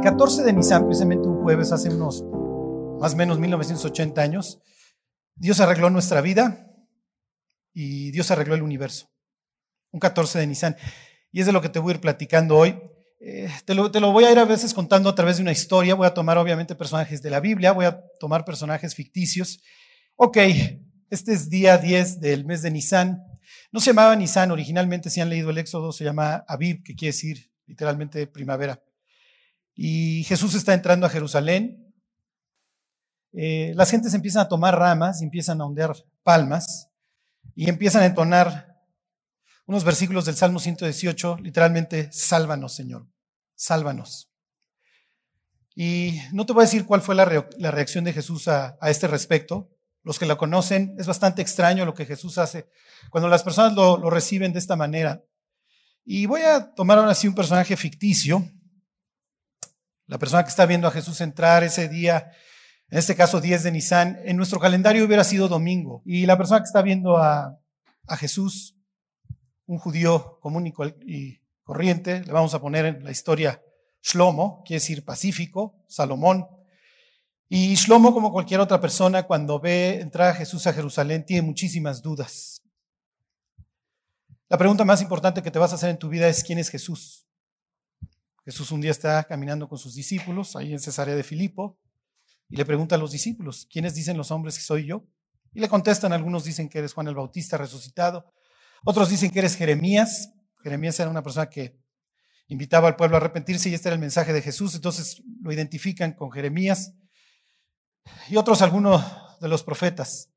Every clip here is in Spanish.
El 14 de Nisan, precisamente un jueves, hace unos más o menos 1980 años, Dios arregló nuestra vida y Dios arregló el universo. Un 14 de Nisan. Y es de lo que te voy a ir platicando hoy. Eh, te, lo, voy a ir a veces contando a través de una historia. Voy a tomar obviamente personajes de la Biblia, voy a tomar personajes ficticios. Ok, este es día 10 del mes de Nisan. No se llamaba Nisan originalmente, si han leído el Éxodo, se llama Aviv, que quiere decir literalmente primavera. Y Jesús está entrando a Jerusalén. Eh, las gentes empiezan a tomar ramas, empiezan a ondear palmas y empiezan a entonar unos versículos del Salmo 118, literalmente, sálvanos, Señor, sálvanos. Y no te voy a decir cuál fue la, reacción de Jesús a, este respecto. Los que la conocen, es bastante extraño lo que Jesús hace cuando las personas lo, lo reciben de esta manera. Y voy a tomar ahora sí un personaje ficticio, la persona que está viendo a Jesús entrar ese día, en este caso 10 de Nisan, en nuestro calendario hubiera sido domingo. Y la persona que está viendo a, Jesús, un judío común y, corriente, le vamos a poner en la historia Shlomo, quiere decir pacífico, Salomón. Y Shlomo, como cualquier otra persona, cuando ve entrar a Jesús a Jerusalén, tiene muchísimas dudas. La pregunta más importante que te vas a hacer en tu vida es ¿quién es Jesús? Jesús un día está caminando con sus discípulos ahí en Cesarea de Filipo y le pregunta a los discípulos, ¿quiénes dicen los hombres que soy yo? Y le contestan, algunos dicen que eres Juan el Bautista resucitado, otros dicen que eres Jeremías. Jeremías era una persona que invitaba al pueblo a arrepentirse y este era el mensaje de Jesús, entonces lo identifican con Jeremías. Y otros, algunos de los profetas.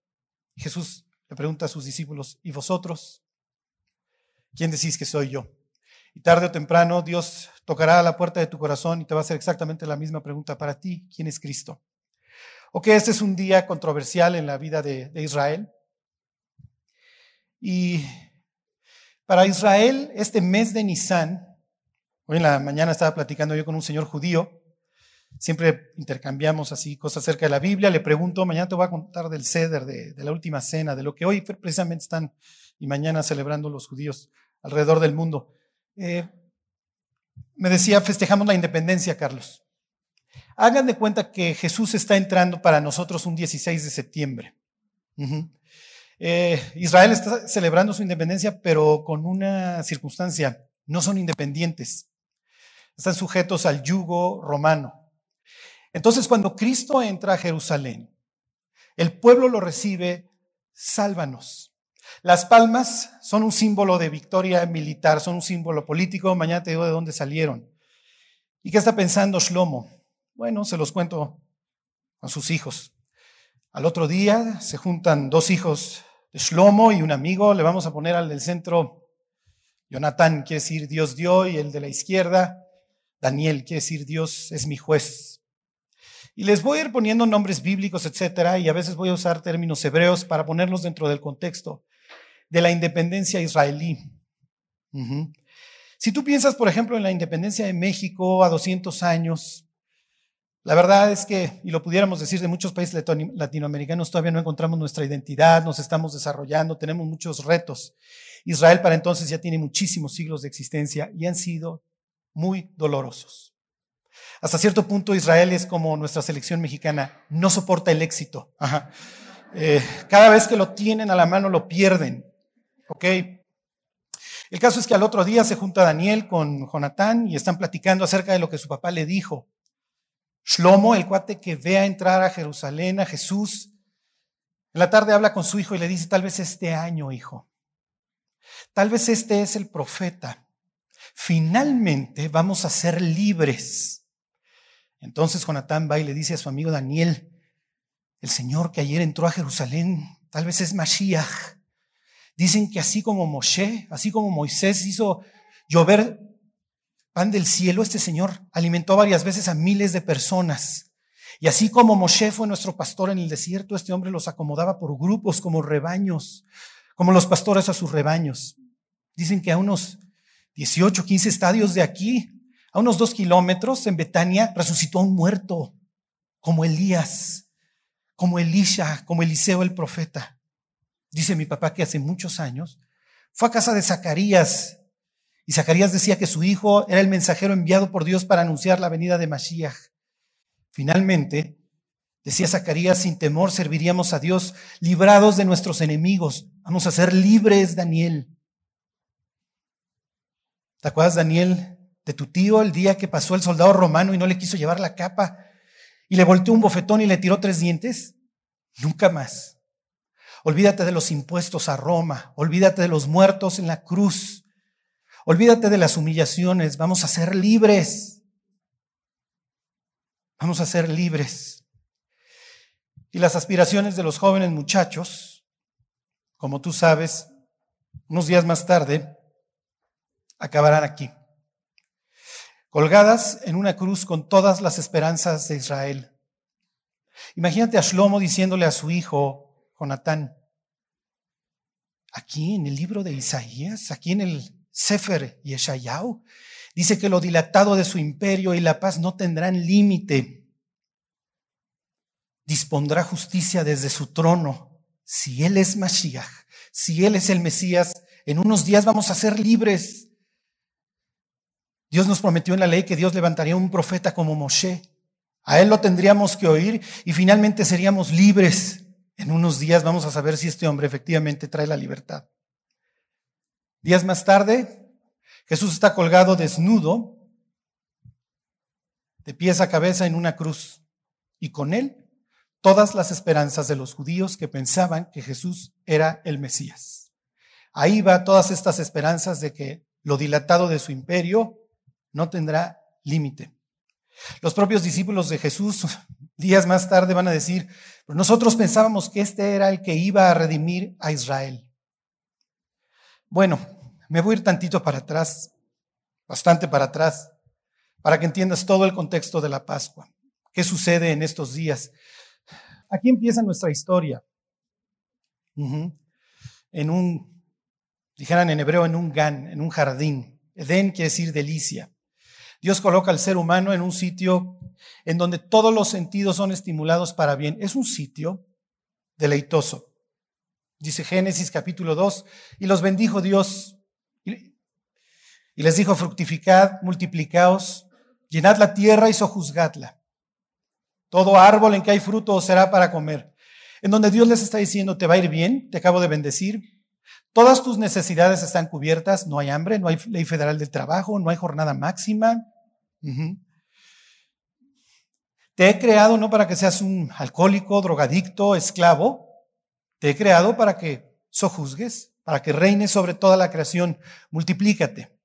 Jesús le pregunta a sus discípulos, ¿y vosotros? ¿Quién decís que soy yo? Y tarde o temprano Dios tocará a la puerta de tu corazón y te va a hacer exactamente la misma pregunta para ti. ¿Quién es Cristo? Ok, este es un día controversial en la vida de, Israel. Y para Israel, este mes de Nisan, hoy en la mañana estaba platicando yo con un señor judío, siempre intercambiamos así cosas acerca de la Biblia, le pregunto, mañana te voy a contar del ceder, de, de la última cena, de lo que hoy precisamente están y mañana celebrando los judíos alrededor del mundo. Eh, me decía, festejamos la independencia, Carlos. Hagan de cuenta que Jesús está entrando para nosotros un 16 de septiembre. Eh, Israel está celebrando su independencia, pero con una circunstancia. No son independientes. Están sujetos al yugo romano. Entonces, cuando Cristo entra a Jerusalén, el pueblo lo recibe, sálvanos. Las palmas son un símbolo de victoria militar, son un símbolo político. Mañana te digo de dónde salieron. ¿Y qué está pensando Shlomo? Bueno, se los cuento a sus hijos. Al otro día se juntan dos hijos de Shlomo y un amigo. Le vamos a poner al del centro Jonathan, quiere decir Dios dio, y el de la izquierda, Daniel, quiere decir Dios es mi juez. Y les voy a ir poniendo nombres bíblicos, etcétera, y a veces voy a usar términos hebreos para ponerlos dentro del contexto de la independencia israelí. Si tú piensas, por ejemplo, en la independencia de México a 200 años, la verdad es que, y lo pudiéramos decir de muchos países latinoamericanos, todavía no encontramos nuestra identidad, nos estamos desarrollando, tenemos muchos retos. Israel para entonces ya tiene muchísimos siglos de existencia y han sido muy dolorosos. Hasta cierto punto Israel es como nuestra selección mexicana, no soporta el éxito. Eh, cada vez que lo tienen a la mano lo pierden. ¿Ok? El caso es que al otro día se junta Daniel con Jonatán y están platicando acerca de lo que su papá le dijo. Shlomo, el cuate que ve a entrar a Jerusalén, a Jesús, en la tarde habla con su hijo y le dice, tal vez este año, hijo, tal vez este es el profeta. Finalmente vamos a ser libres. Entonces Jonatán va y le dice a su amigo Daniel, el Señor que ayer entró a Jerusalén, tal vez es Mashiach. Dicen que así como Moshe, así como Moisés hizo llover pan del cielo, este Señor alimentó varias veces a miles de personas. Y así como Moshe fue nuestro pastor en el desierto, este hombre los acomodaba por grupos como rebaños, como los pastores a sus rebaños. Dicen que a unos 18, 15 estadios de aquí, a unos dos kilómetros en Betania, resucitó un muerto, como Elías, como Elisha, como Eliseo el profeta. Dice mi papá que hace muchos años fue a casa de Zacarías Y Zacarías decía que su hijo era el mensajero enviado por Dios para anunciar la venida de Mashiach. Finalmente, decía Zacarías, sin temor serviríamos a Dios, librados de nuestros enemigos. Vamos a ser libres, Daniel. ¿Te acuerdas, Daniel, de tu tío el día que pasó el soldado romano y no le quiso llevar la capa y le volteó un bofetón y le tiró tres dientes? Nunca más. Olvídate de los impuestos a Roma, olvídate de los muertos en la cruz, olvídate de las humillaciones, vamos a ser libres. Vamos a ser libres. Y las aspiraciones de los jóvenes muchachos, como tú sabes, unos días más tarde, acabarán aquí, colgadas en una cruz con todas las esperanzas de Israel. Imagínate a Shlomo diciéndole a su hijo, Jonatán, aquí en el libro de Isaías, aquí en el Sefer Yeshayahu, dice que lo dilatado de su imperio y la paz no tendrán límite. Dispondrá justicia desde su trono. Si Él es Mashiach, si Él es el Mesías, en unos días vamos a ser libres. Dios nos prometió en la ley que Dios levantaría un profeta como Moshe. A él lo tendríamos que oír y finalmente seríamos libres. En unos días vamos a saber si este hombre efectivamente trae la libertad. Días más tarde, Jesús está colgado desnudo, de pies a cabeza en una cruz, y con él todas las esperanzas de los judíos que pensaban que Jesús era el Mesías. Ahí va todas estas esperanzas de que lo dilatado de su imperio no tendrá límite. Los propios discípulos de Jesús días más tarde van a decir, nosotros pensábamos que este era el que iba a redimir a Israel. Bueno, me voy a ir tantito para atrás, bastante para atrás, para que entiendas todo el contexto de la Pascua. ¿Qué sucede en estos días? Aquí empieza nuestra historia. En un, dijeran en hebreo, en un gan, en un jardín. Edén quiere decir delicia. Dios coloca al ser humano en un sitio en donde todos los sentidos son estimulados para bien. Es un sitio deleitoso. Dice Génesis capítulo 2, y los bendijo Dios y les dijo, fructificad, multiplicaos, llenad la tierra y sojuzgadla. Todo árbol en que hay fruto será para comer. En donde Dios les está diciendo, te va a ir bien, te acabo de bendecir, todas tus necesidades están cubiertas, no hay hambre, no hay ley federal del trabajo, no hay jornada máxima, te he creado no para que seas un alcohólico, drogadicto, esclavo. Te he creado para que sojuzgues, para que reines sobre toda la creación. Multiplícate.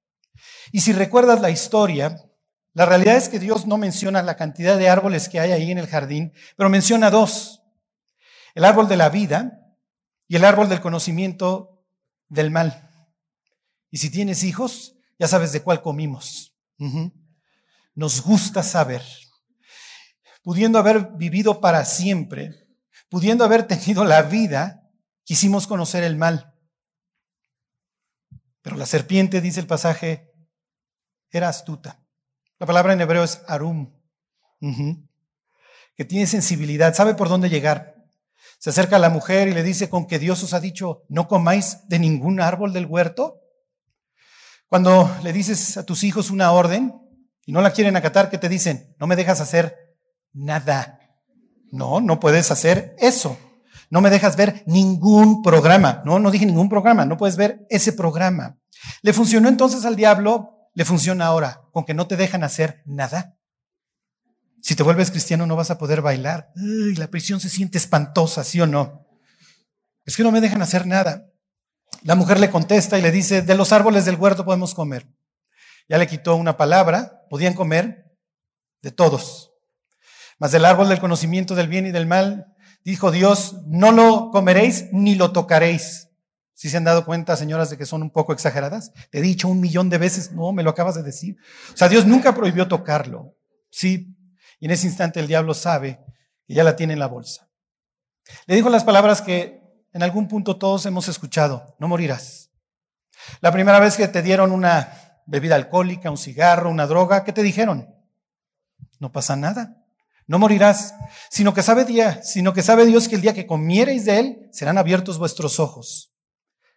Y si recuerdas la historia, la realidad es que Dios no menciona la cantidad de árboles que hay ahí en el jardín, pero menciona dos. El árbol de la vida y el árbol del conocimiento del mal. Y si tienes hijos, ya sabes de cuál comimos nos gusta saber. Pudiendo haber vivido para siempre, pudiendo haber tenido la vida, quisimos conocer el mal. Pero la serpiente, dice el pasaje, era astuta. La palabra en hebreo es arum, que tiene sensibilidad, sabe por dónde llegar. Se acerca a la mujer y le dice, con que Dios os ha dicho, no comáis de ningún árbol del huerto. Cuando le dices a tus hijos una orden, y no la quieren acatar, ¿qué te dicen? No me dejas hacer nada. No, no puedes hacer eso. No me dejas ver ningún programa. No, no dije ningún programa. No puedes ver ese programa. ¿Le funcionó entonces al diablo? Le funciona ahora, con que no te dejan hacer nada. Si te vuelves cristiano no vas a poder bailar. La prisión se siente espantosa, ¿sí o no? Es que no me dejan hacer nada. La mujer le contesta y le dice, de los árboles del huerto podemos comer ya le quitó una palabra, podían comer de todos. Mas del árbol del conocimiento del bien y del mal, dijo Dios, no lo comeréis ni lo tocaréis. Si se han dado cuenta, señoras, de que son un poco exageradas? Te he dicho un millón de veces, no, me lo acabas de decir. O sea, Dios nunca prohibió tocarlo. Sí. Y en ese instante el diablo sabe que ya la tiene en la bolsa. Le dijo las palabras que en algún punto todos hemos escuchado. No morirás. La primera vez que te dieron una bebida alcohólica, un cigarro, una droga, ¿qué te dijeron? No pasa nada. No morirás, sino que sabe día, sino que sabe Dios que el día que comiereis de él serán abiertos vuestros ojos.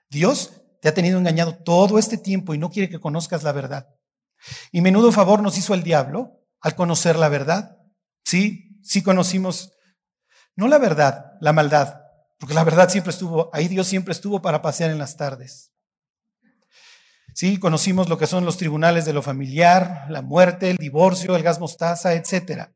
Dios te ha tenido engañado todo este tiempo y no quiere que conozcas la verdad. Y menudo favor nos hizo el diablo al conocer la verdad. Sí, sí conocimos, no la verdad, la maldad, porque la verdad siempre estuvo, ahí Dios siempre estuvo para pasear en las tardes. Sí, conocimos lo que son los tribunales de lo familiar, la muerte, el divorcio, el gas mostaza, etc.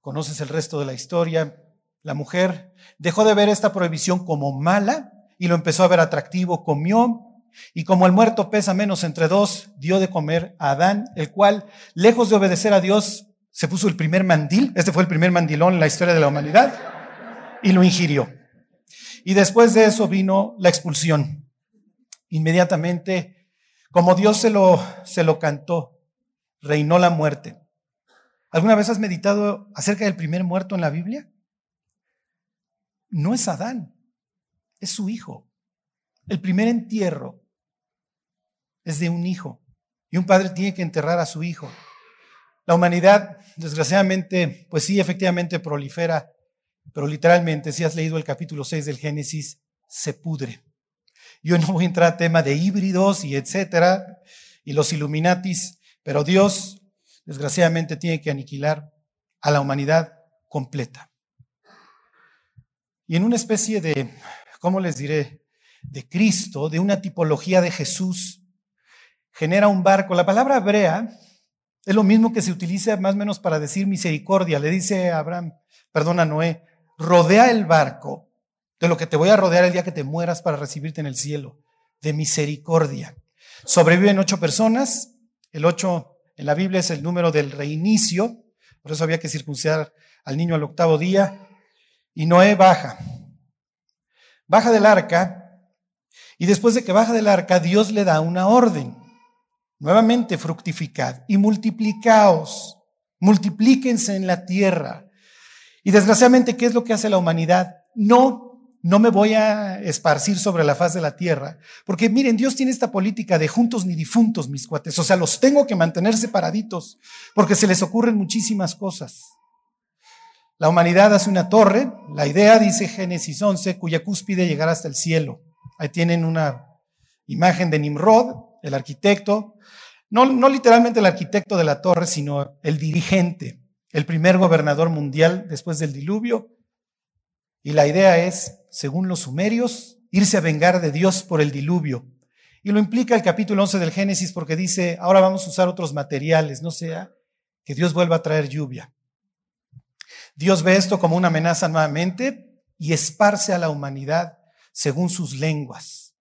Conoces el resto de la historia. La mujer dejó de ver esta prohibición como mala y lo empezó a ver atractivo, comió y como el muerto pesa menos entre dos, dio de comer a Adán, el cual, lejos de obedecer a Dios, se puso el primer mandil, este fue el primer mandilón en la historia de la humanidad, y lo ingirió. Y después de eso vino la expulsión. Inmediatamente, como Dios se lo, se lo cantó, reinó la muerte. ¿Alguna vez has meditado acerca del primer muerto en la Biblia? No es Adán, es su hijo. El primer entierro es de un hijo y un padre tiene que enterrar a su hijo. La humanidad, desgraciadamente, pues sí, efectivamente prolifera, pero literalmente, si has leído el capítulo 6 del Génesis, se pudre. Yo no voy a entrar a tema de híbridos y etcétera, y los Illuminatis, pero Dios, desgraciadamente, tiene que aniquilar a la humanidad completa. Y en una especie de, ¿cómo les diré? de Cristo, de una tipología de Jesús, genera un barco. La palabra hebrea es lo mismo que se utiliza más o menos para decir misericordia. Le dice a Abraham, perdona Noé, rodea el barco de lo que te voy a rodear el día que te mueras para recibirte en el cielo, de misericordia. Sobreviven ocho personas, el ocho en la Biblia es el número del reinicio, por eso había que circuncidar al niño al octavo día, y Noé baja. Baja del arca y después de que baja del arca, Dios le da una orden. Nuevamente, fructificad y multiplicaos. Multiplíquense en la tierra. Y desgraciadamente, ¿qué es lo que hace la humanidad? No, no me voy a esparcir sobre la faz de la tierra. Porque miren, Dios tiene esta política de juntos ni difuntos, mis cuates. O sea, los tengo que mantener separaditos porque se les ocurren muchísimas cosas. La humanidad hace una torre, la idea, dice Génesis 11, cuya cúspide llegará hasta el cielo. Ahí tienen una imagen de Nimrod, el arquitecto, no, no literalmente el arquitecto de la torre, sino el dirigente, el primer gobernador mundial después del diluvio. Y la idea es, según los sumerios, irse a vengar de Dios por el diluvio. Y lo implica el capítulo 11 del Génesis porque dice, ahora vamos a usar otros materiales, no sea que Dios vuelva a traer lluvia. Dios ve esto como una amenaza nuevamente y esparce a la humanidad según sus lenguas.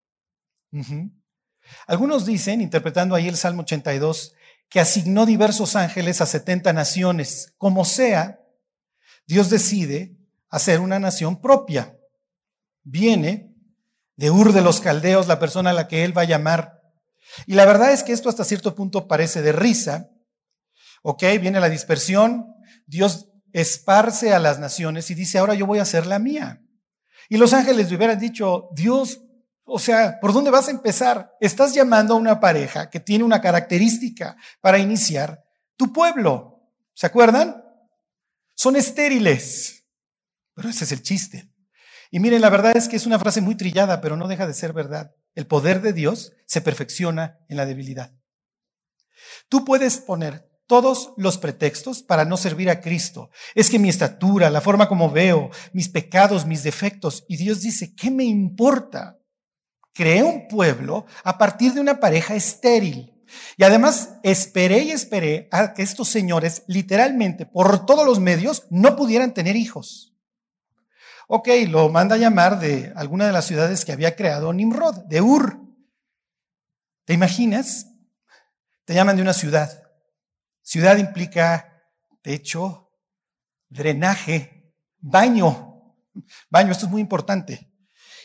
Algunos dicen, interpretando ahí el Salmo 82, que asignó diversos ángeles a 70 naciones. Como sea, Dios decide hacer una nación propia. Viene de Ur de los Caldeos la persona a la que él va a llamar. Y la verdad es que esto hasta cierto punto parece de risa. Ok, viene la dispersión, Dios esparce a las naciones y dice, ahora yo voy a hacer la mía. Y los ángeles le hubieran dicho, Dios, o sea, ¿por dónde vas a empezar? Estás llamando a una pareja que tiene una característica para iniciar tu pueblo. ¿Se acuerdan? Son estériles. Pero ese es el chiste. Y miren, la verdad es que es una frase muy trillada, pero no deja de ser verdad. El poder de Dios se perfecciona en la debilidad. Tú puedes poner todos los pretextos para no servir a Cristo. Es que mi estatura, la forma como veo, mis pecados, mis defectos. Y Dios dice, ¿qué me importa? Creé un pueblo a partir de una pareja estéril. Y además esperé y esperé a que estos señores literalmente por todos los medios no pudieran tener hijos. Ok, lo manda a llamar de alguna de las ciudades que había creado Nimrod, de Ur. ¿Te imaginas? Te llaman de una ciudad Ciudad implica techo, drenaje, baño. Baño, esto es muy importante.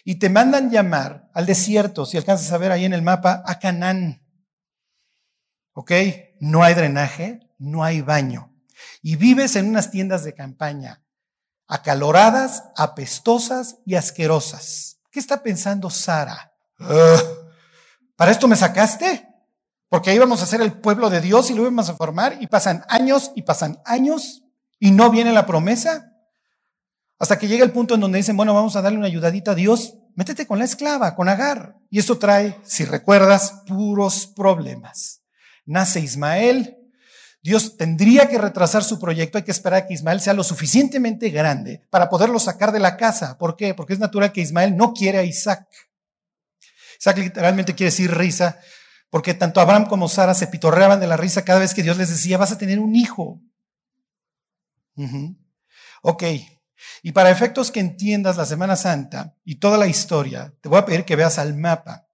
Y te mandan llamar al desierto, si alcanzas a ver ahí en el mapa, a Canaán. ¿Ok? No hay drenaje, no hay baño. Y vives en unas tiendas de campaña, acaloradas, apestosas y asquerosas. ¿Qué está pensando Sara? ¿Para esto me sacaste? Porque ahí vamos a ser el pueblo de Dios y lo vamos a formar y pasan años y pasan años y no viene la promesa. Hasta que llega el punto en donde dicen, bueno, vamos a darle una ayudadita a Dios métete con la esclava, con Agar. Y eso trae, si recuerdas, puros problemas. Nace Ismael, Dios tendría que retrasar su proyecto, hay que esperar a que Ismael sea lo suficientemente grande para poderlo sacar de la casa. ¿Por qué? Porque es natural que Ismael no quiere a Isaac. Isaac literalmente quiere decir risa, porque tanto Abraham como Sara se pitorreaban de la risa cada vez que Dios les decía, vas a tener un hijo. Ok, y para efectos que entiendas la Semana Santa y toda la historia, te voy a pedir que veas al mapa.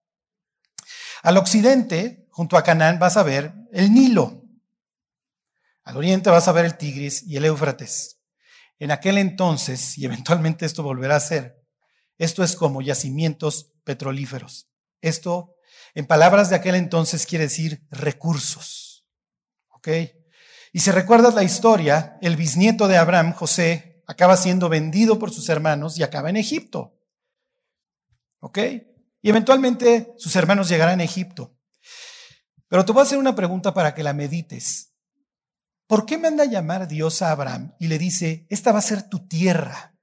Al occidente, junto a Canaán, vas a ver el Nilo. Al oriente vas a ver el Tigris y el Éufrates. En aquel entonces, y eventualmente esto volverá a ser, esto es como yacimientos petrolíferos. Esto, en palabras de aquel entonces, quiere decir recursos. ¿Ok? Y si recuerdas la historia, el bisnieto de Abraham, José, acaba siendo vendido por sus hermanos y acaba en Egipto. ¿Ok? Y eventualmente sus hermanos llegarán a Egipto. Pero te voy a hacer una pregunta para que la medites. ¿Por qué manda a llamar Dios a Abraham y le dice, esta va a ser tu tierra?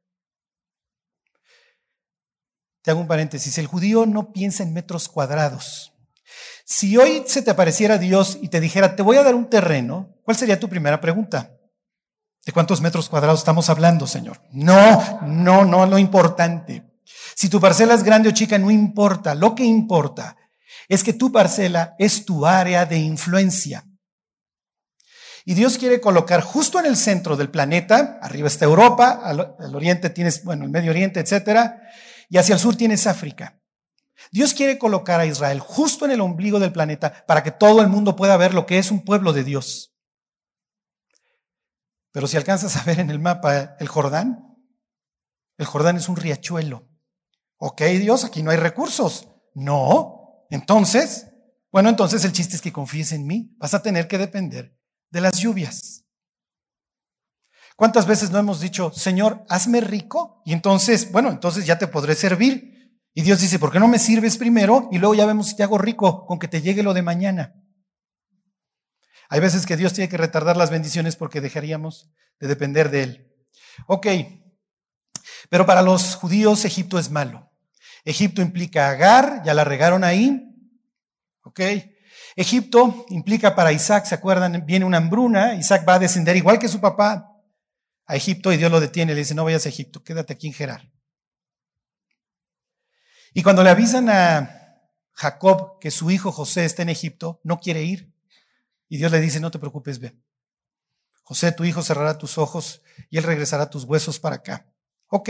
Te hago un paréntesis, el judío no piensa en metros cuadrados. Si hoy se te apareciera Dios y te dijera, te voy a dar un terreno, ¿cuál sería tu primera pregunta? ¿De cuántos metros cuadrados estamos hablando, Señor? No, no, no, lo importante. Si tu parcela es grande o chica, no importa. Lo que importa es que tu parcela es tu área de influencia. Y Dios quiere colocar justo en el centro del planeta, arriba está Europa, al, oriente tienes, bueno, el Medio Oriente, etcétera, y hacia el sur tienes África. Dios quiere colocar a Israel justo en el ombligo del planeta para que todo el mundo pueda ver lo que es un pueblo de Dios. Pero si alcanzas a ver en el mapa el Jordán, el Jordán es un riachuelo. Ok, Dios, aquí no hay recursos. No. Entonces, bueno, entonces el chiste es que confíes en mí. Vas a tener que depender de las lluvias. ¿Cuántas veces no hemos dicho, Señor, hazme rico? Y entonces, bueno, entonces ya te podré servir. Y Dios dice, ¿por qué no me sirves primero? Y luego ya vemos si te hago rico con que te llegue lo de mañana. Hay veces que Dios tiene que retardar las bendiciones porque dejaríamos de depender de Él. Ok, pero para los judíos Egipto es malo. Egipto implica Agar, ya la regaron ahí. Ok, Egipto implica para Isaac, ¿se acuerdan? Viene una hambruna, Isaac va a descender igual que su papá a Egipto y Dios lo detiene, le dice, no vayas a Egipto, quédate aquí en Gerar. Y cuando le avisan a Jacob que su hijo José está en Egipto, no quiere ir. Y Dios le dice, no te preocupes, ve. José, tu hijo cerrará tus ojos y él regresará tus huesos para acá. Ok,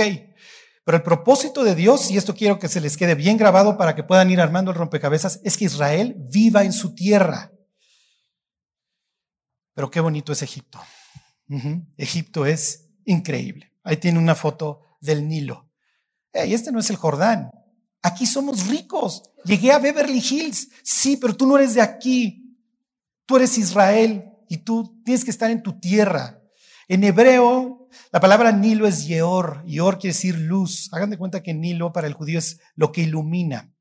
pero el propósito de Dios, y esto quiero que se les quede bien grabado para que puedan ir armando el rompecabezas, es que Israel viva en su tierra. Pero qué bonito es Egipto. Egipto es increíble. Ahí tiene una foto del Nilo. Y este no es el Jordán. Aquí somos ricos. Llegué a Beverly Hills. Sí, pero tú no eres de aquí. Tú eres Israel y tú tienes que estar en tu tierra. En hebreo, la palabra Nilo es Yeor. Yeor quiere decir luz. Hagan de cuenta que Nilo para el judío es lo que ilumina.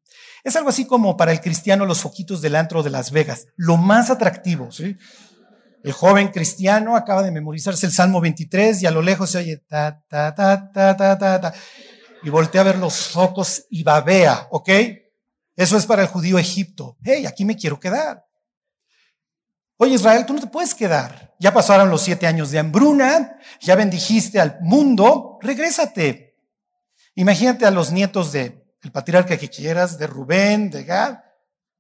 Es algo así como para el cristiano los foquitos del antro de Las Vegas. Lo más atractivo. El joven cristiano acaba de memorizarse el Salmo 23 y a lo lejos se oye ta, ta, ta, ta, ta, ta, ta. Y voltea a ver los focos y babea, ¿ok? Eso es para el judío Egipto. Hey, aquí me quiero quedar. Oye Israel, tú no te puedes quedar. Ya pasaron los siete años de hambruna, ya bendijiste al mundo, regrésate. Imagínate a los nietos de el patriarca que quieras, de Rubén, de Gad,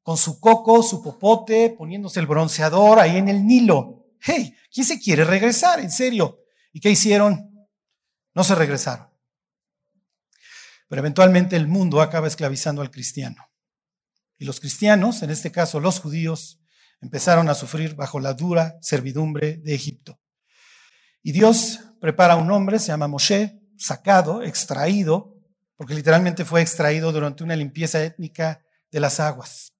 con su coco, su popote, poniéndose el bronceador ahí en el Nilo. Hey, ¿quién se quiere regresar? En serio. ¿Y qué hicieron? No se regresaron. Pero eventualmente el mundo acaba esclavizando al cristiano. Y los cristianos, en este caso los judíos, empezaron a sufrir bajo la dura servidumbre de Egipto. Y Dios prepara a un hombre, se llama Moshe, sacado, extraído, porque literalmente fue extraído durante una limpieza étnica de las aguas.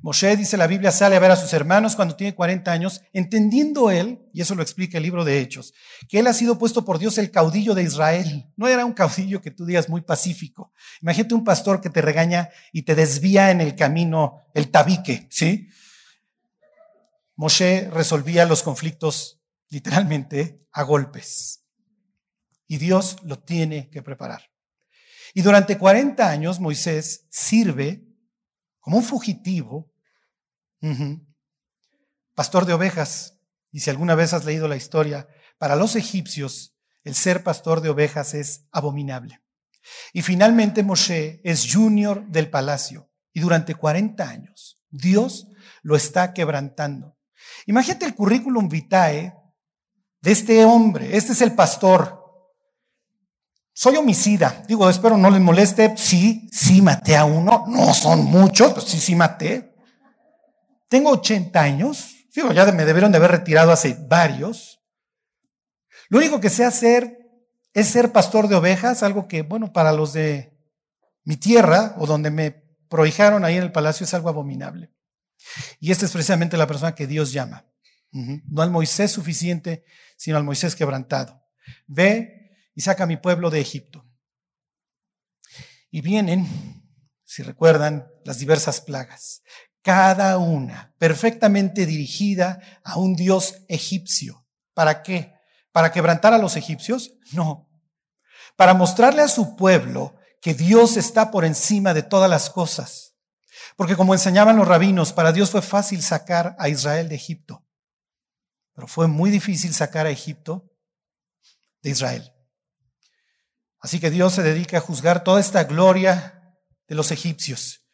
Moshe, dice la Biblia, sale a ver a sus hermanos cuando tiene 40 años, entendiendo él, y eso lo explica el libro de Hechos, que él ha sido puesto por Dios el caudillo de Israel. No era un caudillo que tú digas muy pacífico. Imagínate un pastor que te regaña y te desvía en el camino el tabique, ¿sí? Moshe resolvía los conflictos literalmente a golpes. Y Dios lo tiene que preparar. Y durante 40 años Moisés sirve como un fugitivo, pastor de ovejas. Y si alguna vez has leído la historia, para los egipcios el ser pastor de ovejas es abominable. Y finalmente Moshe es junior del palacio y durante 40 años Dios lo está quebrantando. Imagínate el currículum vitae de este hombre. Este es el pastor. Soy homicida. Digo, espero no les moleste. Sí, sí maté a uno. No son muchos, pero sí, sí maté. Tengo 80 años. Digo, ya me debieron de haber retirado hace varios. Lo único que sé hacer es ser pastor de ovejas, algo que, bueno, para los de mi tierra o donde me prohijaron ahí en el palacio es algo abominable. Y esta es precisamente la persona que Dios llama. No al Moisés suficiente, sino al Moisés quebrantado. Ve y saca a mi pueblo de Egipto. Y vienen, si recuerdan, las diversas plagas, cada una perfectamente dirigida a un dios egipcio. ¿Para qué? ¿Para quebrantar a los egipcios? No. Para mostrarle a su pueblo que Dios está por encima de todas las cosas. Porque como enseñaban los rabinos, para Dios fue fácil sacar a Israel de Egipto. Pero fue muy difícil sacar a Egipto de Israel. Así que Dios se dedica a juzgar toda esta gloria de los egipcios.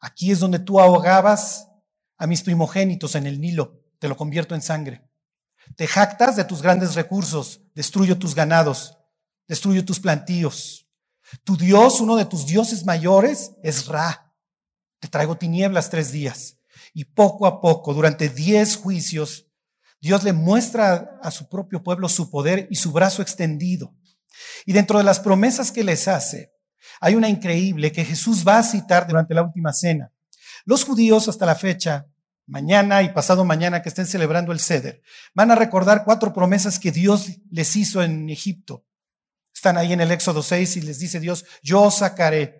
Aquí es donde tú ahogabas a mis primogénitos en el Nilo, te lo convierto en sangre. Te jactas de tus grandes recursos, destruyo tus ganados, destruyo tus plantíos. Tu Dios, uno de tus dioses mayores, es Ra. Te traigo tinieblas tres días. Y poco a poco, durante diez juicios, Dios le muestra a su propio pueblo su poder y su brazo extendido. Y dentro de las promesas que les hace, hay una increíble que Jesús va a citar durante la última cena. Los judíos hasta la fecha, mañana y pasado mañana que estén celebrando el Ceder, van a recordar cuatro promesas que Dios les hizo en Egipto. Están ahí en el Éxodo 6 y les dice Dios, yo os sacaré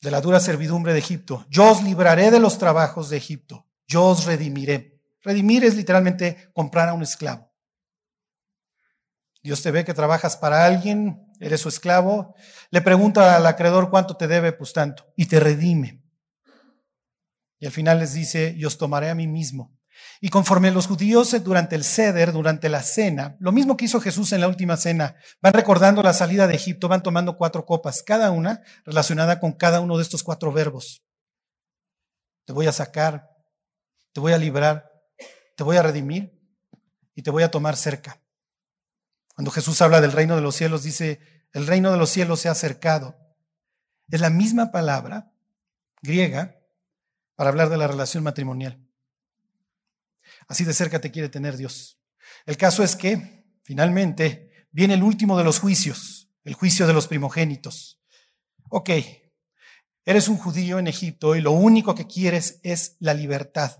de la dura servidumbre de Egipto, yo os libraré de los trabajos de Egipto, yo os redimiré. Redimir es literalmente comprar a un esclavo. Dios te ve que trabajas para alguien, eres su esclavo, le pregunta al acreedor cuánto te debe, pues tanto, y te redime. Y al final les dice, y os tomaré a mí mismo. Y conforme los judíos durante el ceder, durante la cena, lo mismo que hizo Jesús en la última cena, van recordando la salida de Egipto, van tomando cuatro copas, cada una relacionada con cada uno de estos cuatro verbos. Te voy a sacar, te voy a librar, te voy a redimir y te voy a tomar cerca. Cuando Jesús habla del reino de los cielos, dice, el reino de los cielos se ha acercado. Es la misma palabra griega para hablar de la relación matrimonial. Así de cerca te quiere tener Dios. El caso es que, finalmente, viene el último de los juicios, el juicio de los primogénitos. Ok, eres un judío en Egipto y lo único que quieres es la libertad.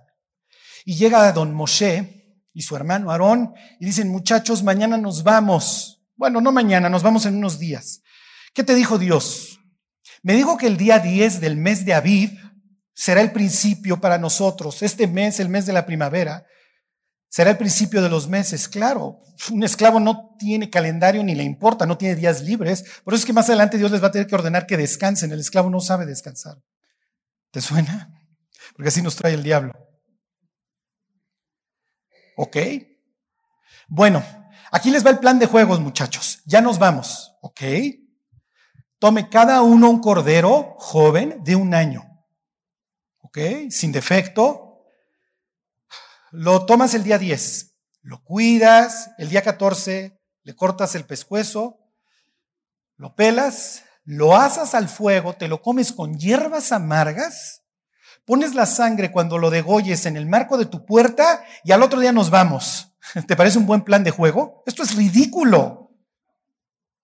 Y llega don Moshe y su hermano Aarón y dicen, muchachos, mañana nos vamos. Bueno, no mañana, nos vamos en unos días. ¿Qué te dijo Dios? Me dijo que el día 10 del mes de Aviv será el principio para nosotros. Este mes, el mes de la primavera, será el principio de los meses. Claro, un esclavo no tiene calendario ni le importa, no tiene días libres. Por eso es que más adelante Dios les va a tener que ordenar que descansen. El esclavo no sabe descansar. ¿Te suena? Porque así nos trae el diablo. ¿Ok? Bueno, aquí les va el plan de juegos, muchachos. Ya nos vamos. ¿Ok? Tome cada uno un cordero joven de un año. ¿Ok? Sin defecto. Lo tomas el día 10. Lo cuidas. El día 14 le cortas el pescuezo. Lo pelas. Lo asas al fuego. Te lo comes con hierbas amargas pones la sangre cuando lo degolles en el marco de tu puerta y al otro día nos vamos. ¿Te parece un buen plan de juego? Esto es ridículo.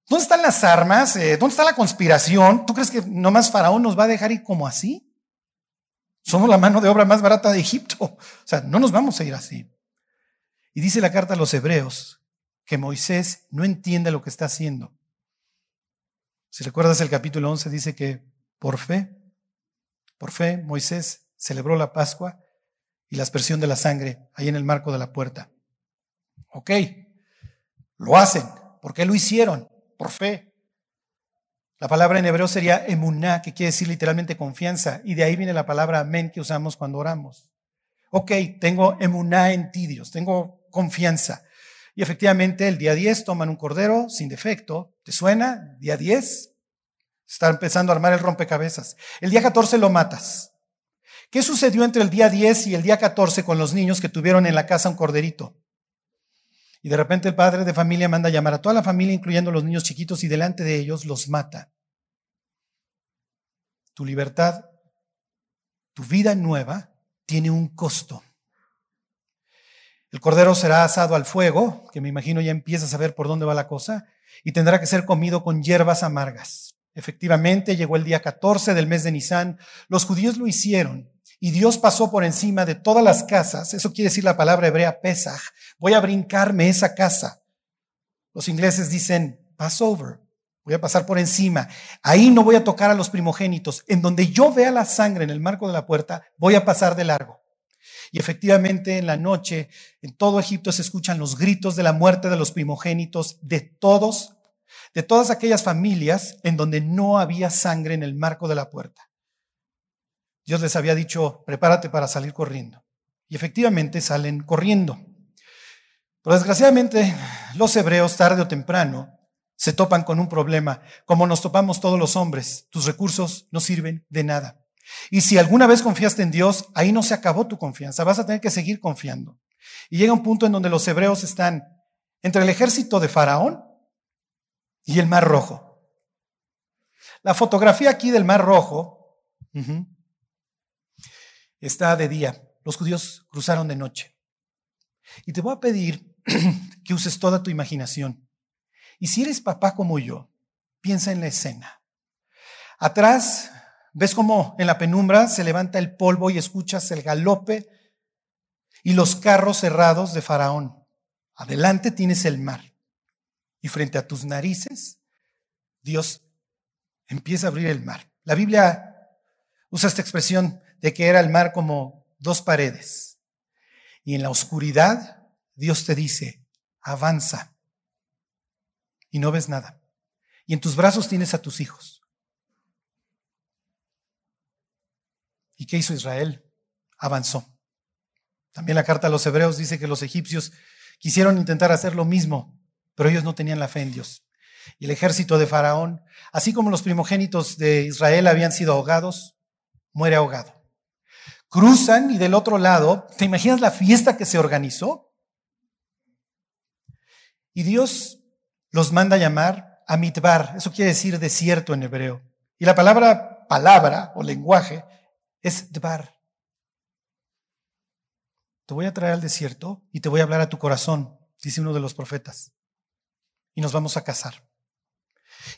¿Dónde están las armas? Eh, ¿Dónde está la conspiración? ¿Tú crees que nomás Faraón nos va a dejar ir como así? Somos la mano de obra más barata de Egipto. O sea, no nos vamos a ir así. Y dice la carta a los hebreos que Moisés no entiende lo que está haciendo. Si recuerdas el capítulo 11, dice que por fe por fe, Moisés celebró la Pascua y la aspersión de la sangre ahí en el marco de la puerta. Ok, lo hacen. ¿Por qué lo hicieron? Por fe. La palabra en hebreo sería emuná, que quiere decir literalmente confianza, y de ahí viene la palabra amén que usamos cuando oramos. Ok, tengo emuná en ti, Dios, tengo confianza. Y efectivamente, el día 10 toman un cordero sin defecto. ¿Te suena? Día 10. Está empezando a armar el rompecabezas. El día 14 lo matas. ¿Qué sucedió entre el día 10 y el día 14 con los niños que tuvieron en la casa un corderito? Y de repente el padre de familia manda a llamar a toda la familia, incluyendo los niños chiquitos, y delante de ellos los mata. Tu libertad, tu vida nueva, tiene un costo. El cordero será asado al fuego, que me imagino ya empiezas a ver por dónde va la cosa, y tendrá que ser comido con hierbas amargas. Efectivamente, llegó el día 14 del mes de Nisan. Los judíos lo hicieron y Dios pasó por encima de todas las casas. Eso quiere decir la palabra hebrea Pesach. Voy a brincarme esa casa. Los ingleses dicen Passover. Voy a pasar por encima. Ahí no voy a tocar a los primogénitos. En donde yo vea la sangre en el marco de la puerta, voy a pasar de largo. Y efectivamente en la noche en todo Egipto se escuchan los gritos de la muerte de los primogénitos de todos, de todas aquellas familias en donde no había sangre en el marco de la puerta. Dios les había dicho, prepárate para salir corriendo. Y efectivamente salen corriendo. Pero desgraciadamente los hebreos tarde o temprano se topan con un problema, como nos topamos todos los hombres. Tus recursos no sirven de nada. Y si alguna vez confiaste en Dios, ahí no se acabó tu confianza, vas a tener que seguir confiando. Y llega un punto en donde los hebreos están entre el ejército de Faraón y el Mar Rojo. La fotografía aquí del Mar Rojo está de día. Los judíos cruzaron de noche. Y te voy a pedir que uses toda tu imaginación. Y si eres papá como yo, piensa en la escena. Atrás, ves cómo en la penumbra se levanta el polvo y escuchas el galope y los carros cerrados de Faraón. Adelante tienes el mar. Y frente a tus narices, Dios empieza a abrir el mar. La Biblia usa esta expresión de que era el mar como dos paredes. Y en la oscuridad Dios te dice, avanza. Y no ves nada. Y en tus brazos tienes a tus hijos. ¿Y qué hizo Israel? Avanzó. También la carta a los hebreos dice que los egipcios quisieron intentar hacer lo mismo, pero ellos no tenían la fe en Dios. Y el ejército de Faraón, así como los primogénitos de Israel habían sido ahogados, muere ahogado cruzan y del otro lado, ¿te imaginas la fiesta que se organizó? Y Dios los manda llamar a mitbar, eso quiere decir desierto en hebreo. Y la palabra palabra o lenguaje es dbar. Te voy a traer al desierto y te voy a hablar a tu corazón, dice uno de los profetas. Y nos vamos a casar.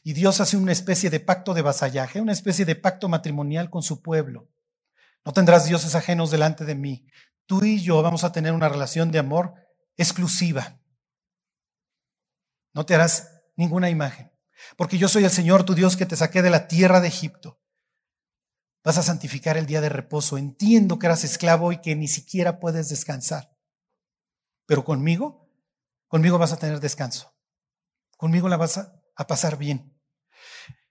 Y Dios hace una especie de pacto de vasallaje, una especie de pacto matrimonial con su pueblo. No tendrás dioses ajenos delante de mí. Tú y yo vamos a tener una relación de amor exclusiva. No te harás ninguna imagen, porque yo soy el Señor tu Dios que te saqué de la tierra de Egipto. Vas a santificar el día de reposo. Entiendo que eras esclavo y que ni siquiera puedes descansar. Pero conmigo, conmigo vas a tener descanso. Conmigo la vas a, a pasar bien.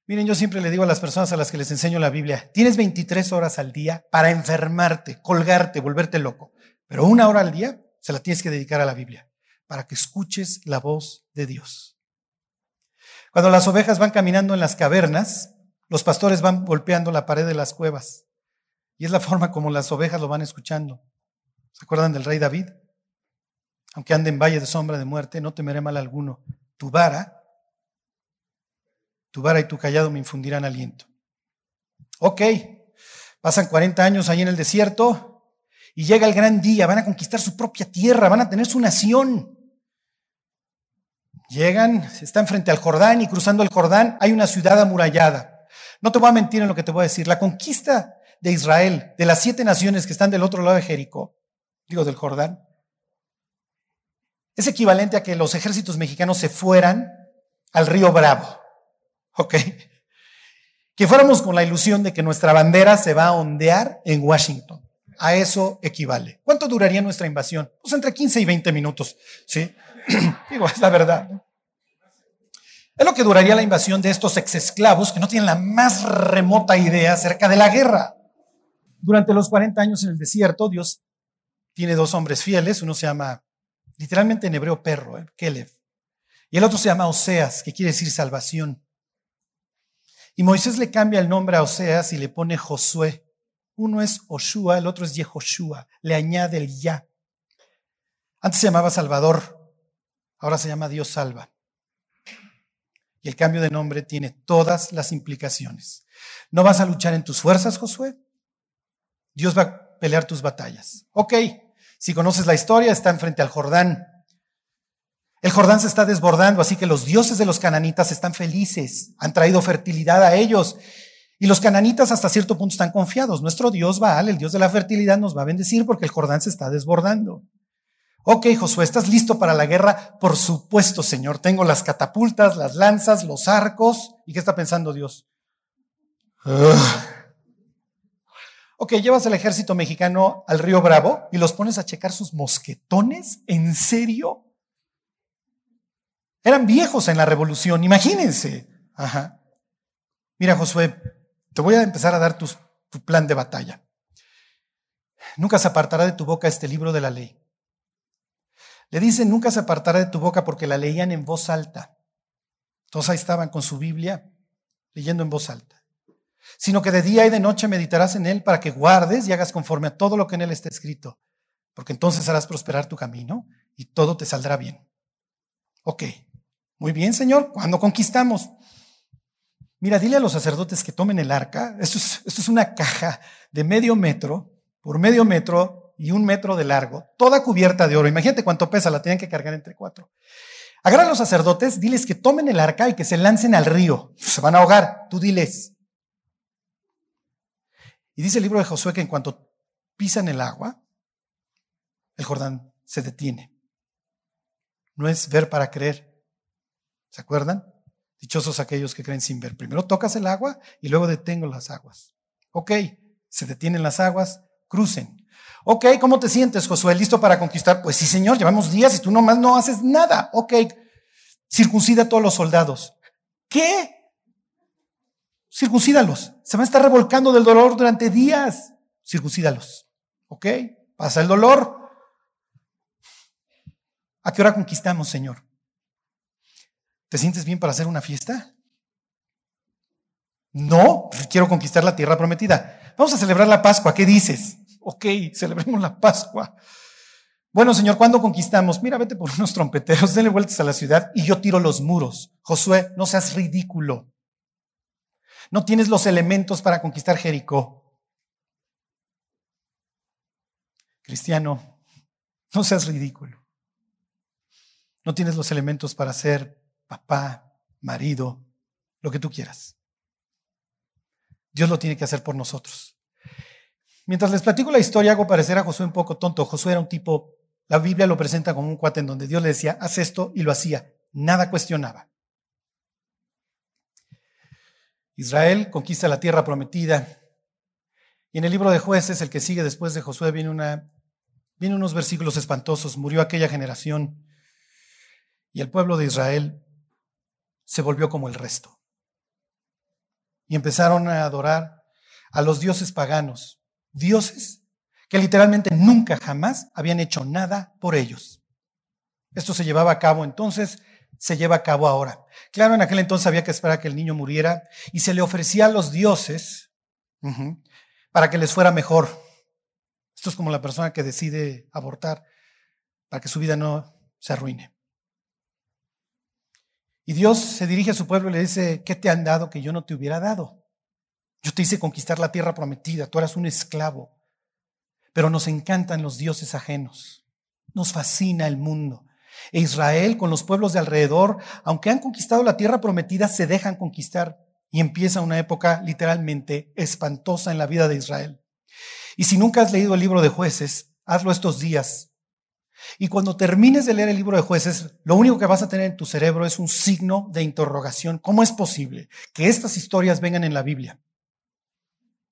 Miren, yo siempre le digo a las personas a las que les enseño la Biblia, tienes 23 horas al día para enfermarte, colgarte, volverte loco, pero una hora al día se la tienes que dedicar a la Biblia, para que escuches la voz de Dios. Cuando las ovejas van caminando en las cavernas, los pastores van golpeando la pared de las cuevas, y es la forma como las ovejas lo van escuchando. ¿Se acuerdan del rey David? Aunque ande en valle de sombra de muerte, no temeré mal alguno. Tu vara tu vara y tu callado me infundirán aliento. Ok, pasan 40 años ahí en el desierto y llega el gran día, van a conquistar su propia tierra, van a tener su nación. Llegan, están frente al Jordán y cruzando el Jordán hay una ciudad amurallada. No te voy a mentir en lo que te voy a decir. La conquista de Israel, de las siete naciones que están del otro lado de Jericó, digo del Jordán, es equivalente a que los ejércitos mexicanos se fueran al río Bravo. ¿Ok? Que fuéramos con la ilusión de que nuestra bandera se va a ondear en Washington. A eso equivale. ¿Cuánto duraría nuestra invasión? Pues entre 15 y 20 minutos, ¿sí? Digo, es la verdad. Es lo que duraría la invasión de estos exesclavos que no tienen la más remota idea acerca de la guerra. Durante los 40 años en el desierto, Dios tiene dos hombres fieles. Uno se llama, literalmente en hebreo, perro, ¿eh? Y el otro se llama Oseas, que quiere decir salvación. Y Moisés le cambia el nombre a Oseas y le pone Josué. Uno es Oshua, el otro es Yehoshua. Le añade el ya. Antes se llamaba Salvador, ahora se llama Dios salva. Y el cambio de nombre tiene todas las implicaciones. No vas a luchar en tus fuerzas, Josué. Dios va a pelear tus batallas. Ok, si conoces la historia, están frente al Jordán. El Jordán se está desbordando, así que los dioses de los cananitas están felices, han traído fertilidad a ellos. Y los cananitas hasta cierto punto están confiados. Nuestro Dios Baal, el Dios de la fertilidad, nos va a bendecir porque el Jordán se está desbordando. Ok, Josué, ¿estás listo para la guerra? Por supuesto, Señor. Tengo las catapultas, las lanzas, los arcos. ¿Y qué está pensando Dios? Ok, llevas el ejército mexicano al río Bravo y los pones a checar sus mosquetones. ¿En serio? Eran viejos en la revolución, imagínense. Ajá. Mira, Josué, te voy a empezar a dar tu plan de batalla. Nunca se apartará de tu boca este libro de la ley le dice, nunca se apartará de tu boca porque la leían en voz alta. Todos ahí estaban con su Biblia leyendo en voz alta. Sino que de día y de noche meditarás en él para que guardes y hagas conforme a todo lo que en él está escrito. Porque entonces harás prosperar tu camino y todo te saldrá bien. Ok, muy bien, Señor, ¿cuándo conquistamos? Mira, dile a los sacerdotes que tomen el arca. Esto es, esto es una caja de medio metro por medio metro y un metro de largo, toda cubierta de oro. Imagínate cuánto pesa, la tienen que cargar entre cuatro. Agarra los sacerdotes, diles que tomen el arca y que se lancen al río. Se van a ahogar, tú diles. Y dice el libro de Josué que en cuanto pisan el agua, el Jordán se detiene. No es ver para creer. ¿Se acuerdan? Dichosos aquellos que creen sin ver. Primero tocas el agua y luego detengo las aguas. Ok, se detienen las aguas, crucen. Ok, ¿cómo te sientes, Josué? ¿Listo para conquistar? Pues sí, Señor, llevamos días y tú nomás no haces nada. Ok, circuncida a todos los soldados. ¿Qué? Circuncídalos. Se van a estar revolcando del dolor durante días. Circuncídalos. ¿Ok? Pasa el dolor. ¿A qué hora conquistamos, Señor? ¿Te sientes bien para hacer una fiesta? No, quiero conquistar la tierra prometida. Vamos a celebrar la Pascua. ¿Qué dices? Ok, celebremos la Pascua. Bueno, Señor, ¿cuándo conquistamos? Mira, vete por unos trompeteros, denle vueltas a la ciudad y yo tiro los muros. Josué, no seas ridículo. No tienes los elementos para conquistar Jericó. Cristiano, no seas ridículo. No tienes los elementos para ser papá, marido, lo que tú quieras. Dios lo tiene que hacer por nosotros. Mientras les platico la historia, hago parecer a Josué un poco tonto. Josué era un tipo, la Biblia lo presenta como un cuate en donde Dios le decía, haz esto y lo hacía. Nada cuestionaba. Israel conquista la tierra prometida. Y en el libro de jueces, el que sigue después de Josué, viene, unos versículos espantosos. Murió aquella generación y el pueblo de Israel se volvió como el resto. Y empezaron a adorar a los dioses paganos dioses que literalmente nunca jamás habían hecho nada por ellos. Esto se llevaba a cabo entonces, se lleva a cabo ahora. Claro, en aquel entonces había que esperar a que el niño muriera y se le ofrecía a los dioses para que les fuera mejor. Esto es como la persona que decide abortar para que su vida no se arruine. Y Dios se dirige a su pueblo y le dice, ¿qué te han dado que yo no te hubiera dado? Yo te hice conquistar la tierra prometida, tú eras un esclavo. Pero nos encantan los dioses ajenos. Nos fascina el mundo. E Israel con los pueblos de alrededor, aunque han conquistado la tierra prometida, se dejan conquistar y empieza una época literalmente espantosa en la vida de Israel. Y si nunca has leído el libro de jueces, hazlo estos días. Y cuando termines de leer el libro de jueces, lo único que vas a tener en tu cerebro es un signo de interrogación. ¿Cómo es posible que estas historias vengan en la Biblia?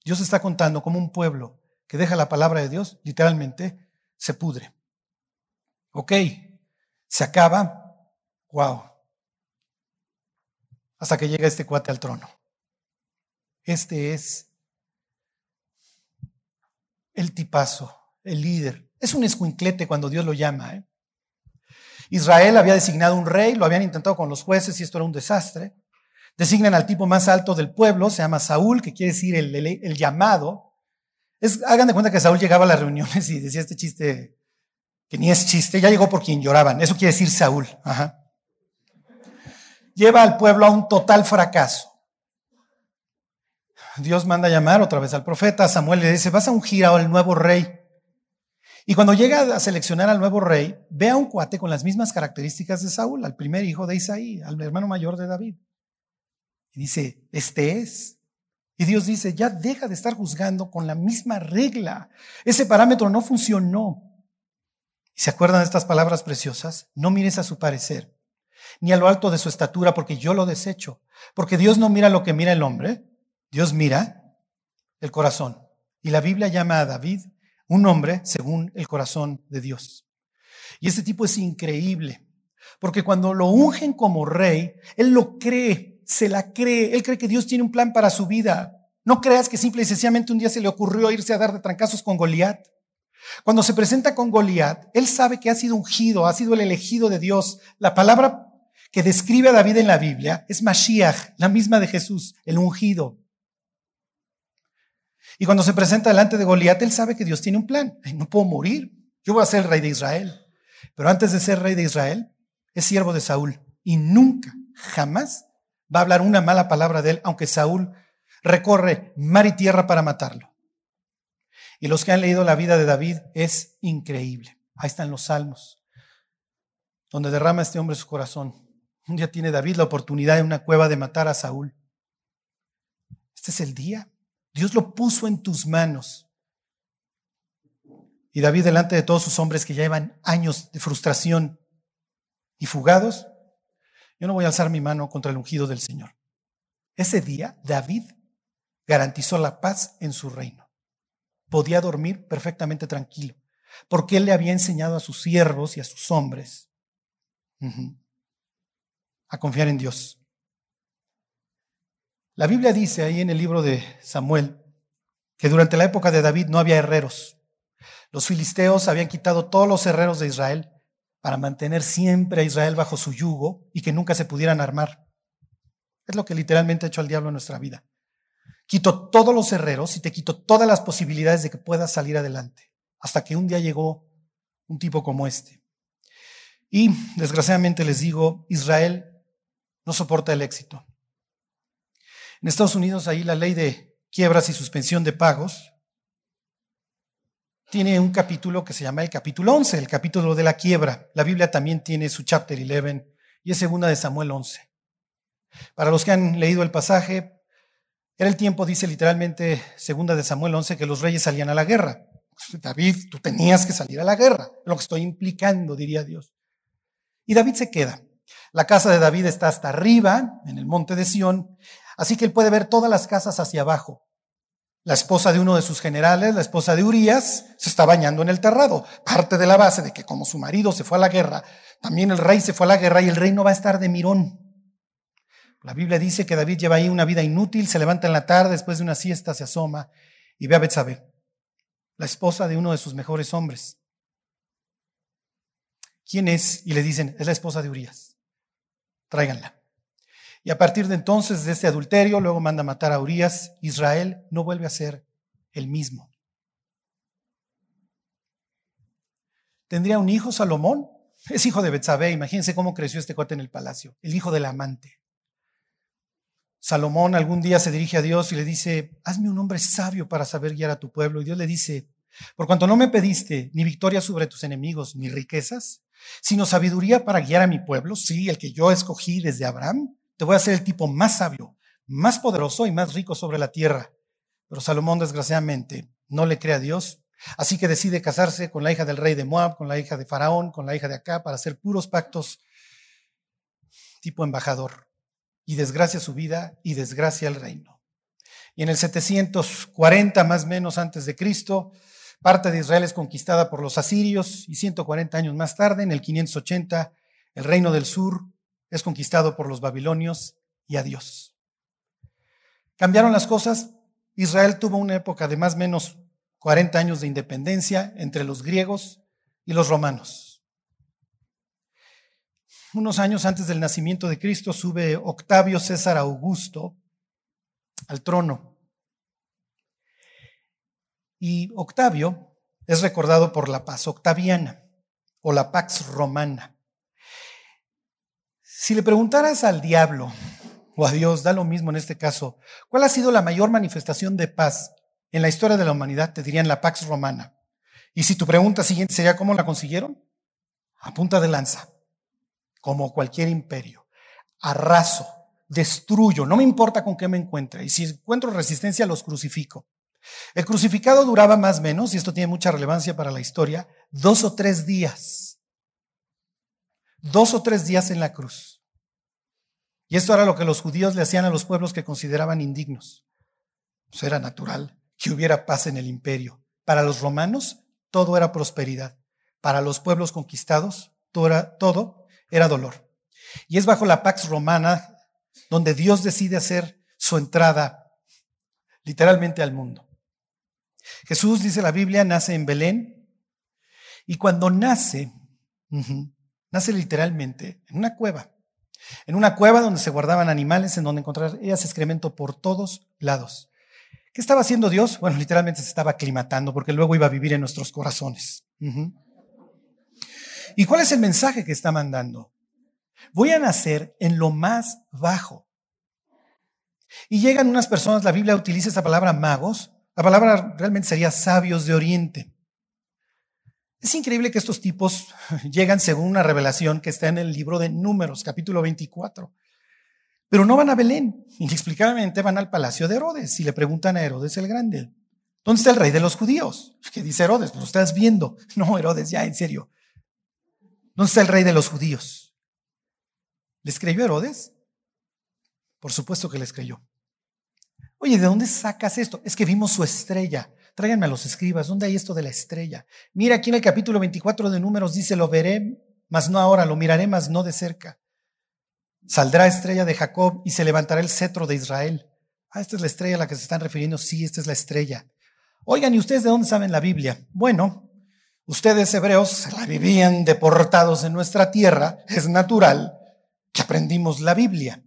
Dios está contando como un pueblo que deja la palabra de Dios, literalmente, se pudre. Ok, se acaba. Wow. hasta que llega este cuate al trono. Este es el tipazo, el líder. Es un escuinclete cuando Dios lo llama. ¿eh? Israel había designado un rey, lo habían intentado con los jueces y esto era un desastre. Designan al tipo más alto del pueblo, se llama Saúl, que quiere decir el, llamado. Es, hagan de cuenta que Saúl llegaba a las reuniones y decía este chiste, que ni es chiste, ya llegó por quien lloraban. Eso quiere decir Saúl. Lleva al pueblo a un total fracaso. Dios manda a llamar otra vez al profeta, Samuel le dice, vas a ungir al nuevo rey. Y cuando llega a seleccionar al nuevo rey, ve a un cuate con las mismas características de Saúl, al primer hijo de Isaí, al hermano mayor de David. Y dice, este es. Y Dios dice, ya deja de estar juzgando con la misma regla. Ese parámetro no funcionó. ¿Y se acuerdan de estas palabras preciosas? No mires a su parecer, ni a lo alto de su estatura, porque yo lo desecho. Porque Dios no mira lo que mira el hombre, Dios mira el corazón. Y la Biblia llama a David un hombre según el corazón de Dios. Y este tipo es increíble, porque cuando lo ungen como rey, él lo cree, se la cree, él cree que Dios tiene un plan para su vida. No creas que simple y sencillamente un día se le ocurrió irse a dar de trancazos con Goliat. Cuando se presenta con Goliat, él sabe que ha sido ungido, ha sido el elegido de Dios. La palabra que describe a David en la Biblia es Mashiach, la misma de Jesús, el ungido. Y cuando se presenta delante de Goliat, él sabe que Dios tiene un plan. no puedo morir. Yo voy a ser el rey de Israel. Pero antes de ser rey de Israel, es siervo de Saúl. Y nunca, jamás va a hablar una mala palabra de él, aunque Saúl recorre mar y tierra para matarlo. Y los que han leído la vida de David es increíble. Ahí están los salmos, donde derrama este hombre su corazón. Un día tiene David la oportunidad en una cueva de matar a Saúl. Este es el día. Dios lo puso en tus manos. Y David, delante de todos sus hombres que llevan años de frustración y fugados, yo no voy a alzar mi mano contra el ungido del Señor. Ese día, David garantizó la paz en su reino. Podía dormir perfectamente tranquilo, porque él le había enseñado a sus siervos y a sus hombres a confiar en Dios. La Biblia dice ahí en el libro de Samuel que durante la época de David no había herreros. Los filisteos habían quitado todos los herreros de Israel para mantener siempre a Israel bajo su yugo y que nunca se pudieran armar. Es lo que literalmente ha hecho el diablo en nuestra vida. Quito todos los herreros y te quito todas las posibilidades de que puedas salir adelante. Hasta que un día llegó un tipo como este. Y desgraciadamente les digo, Israel no soporta el éxito. En Estados Unidos, ahí la ley de quiebras y suspensión de pagos tiene un capítulo que se llama el capítulo 11, el capítulo de la quiebra. La Biblia también tiene su chapter 11 y es segunda de Samuel 11. Para los que han leído el pasaje, era el tiempo, dice literalmente segunda de Samuel 11, que los reyes salían a la guerra. David, tú tenías que salir a la guerra, lo que estoy implicando, diría Dios. Y David se queda. La casa de David está hasta arriba, en el monte de Sión, Así que él puede ver todas las casas hacia abajo. La esposa de uno de sus generales, la esposa de Urias, se está bañando en el terrado. Parte de la base de que como su marido se fue a la guerra, también el rey se fue a la guerra y el rey no va a estar de mirón. La Biblia dice que David lleva ahí una vida inútil, se levanta en la tarde, después de una siesta se asoma y ve a Betsabé, la esposa de uno de sus mejores hombres. ¿Quién es? Y le dicen, es la esposa de Urias. Tráiganla. Y a partir de entonces, de este adulterio, luego manda matar a Urias. Israel no vuelve a ser el mismo. ¿Tendría un hijo Salomón? Es hijo de Betsabé. Imagínense cómo creció este cuate en el palacio. El hijo del amante. Salomón algún día se dirige a Dios y le dice, hazme un hombre sabio para saber guiar a tu pueblo. Y Dios le dice, por cuanto no me pediste ni victoria sobre tus enemigos, ni riquezas, sino sabiduría para guiar a mi pueblo, sí, el que yo escogí desde Abraham, te voy a hacer el tipo más sabio, más poderoso y más rico sobre la tierra. Pero Salomón, desgraciadamente, no le cree a Dios, así que decide casarse con la hija del rey de Moab, con la hija de Faraón, con la hija de acá, para hacer puros pactos tipo embajador. Y desgracia su vida y desgracia el reino. Y en el 740 más menos antes de Cristo, parte de Israel es conquistada por los asirios y 140 años más tarde, en el 580, el reino del sur es conquistado por los babilonios y a Dios. Cambiaron las cosas. Israel tuvo una época de más o menos 40 años de independencia entre los griegos y los romanos. Unos años antes del nacimiento de Cristo sube Octavio César Augusto al trono. Y Octavio es recordado por la paz octaviana o la Pax Romana. Si le preguntaras al diablo o a Dios, da lo mismo en este caso, ¿cuál ha sido la mayor manifestación de paz en la historia de la humanidad? Te dirían la Pax Romana. Y si tu pregunta siguiente sería, ¿cómo la consiguieron? A punta de lanza, como cualquier imperio. Arraso, destruyo, no me importa con qué me encuentre. Y si encuentro resistencia, los crucifico. El crucificado duraba más o menos, y esto tiene mucha relevancia para la historia, dos o tres días. Dos o tres días en la cruz. Y esto era lo que los judíos le hacían a los pueblos que consideraban indignos. Pues era natural que hubiera paz en el imperio. Para los romanos todo era prosperidad. Para los pueblos conquistados todo era, todo era dolor. Y es bajo la Pax Romana donde Dios decide hacer su entrada literalmente al mundo. Jesús, dice la Biblia, nace en Belén y cuando nace, nace literalmente en una cueva. En una cueva donde se guardaban animales, en donde encontrarías excremento por todos lados. ¿Qué estaba haciendo Dios? Bueno, literalmente se estaba aclimatando porque luego iba a vivir en nuestros corazones. ¿Y cuál es el mensaje que está mandando? Voy a nacer en lo más bajo. Y llegan unas personas, la Biblia utiliza esa palabra magos, la palabra realmente sería sabios de Oriente. Es increíble que estos tipos llegan según una revelación que está en el libro de Números, capítulo 24. Pero no van a Belén, inexplicablemente van al palacio de Herodes y le preguntan a Herodes el Grande, ¿dónde está el rey de los judíos? ¿Qué dice Herodes? Lo estás viendo. No, Herodes, ya, en serio. ¿Dónde está el rey de los judíos? ¿Les creyó Herodes? Por supuesto que les creyó. Oye, ¿de dónde sacas esto? Es que vimos su estrella. Tráiganme a los escribas. ¿Dónde hay esto de la estrella? Mira, aquí en el capítulo 24 de Números dice, lo veré, mas no ahora, lo miraré, mas no de cerca. Saldrá estrella de Jacob y se levantará el cetro de Israel. Ah, esta es la estrella a la que se están refiriendo. Sí, esta es la estrella. Oigan, ¿y ustedes de dónde saben la Biblia? Bueno, ustedes hebreos la vivían deportados en nuestra tierra. Es natural que aprendimos la Biblia.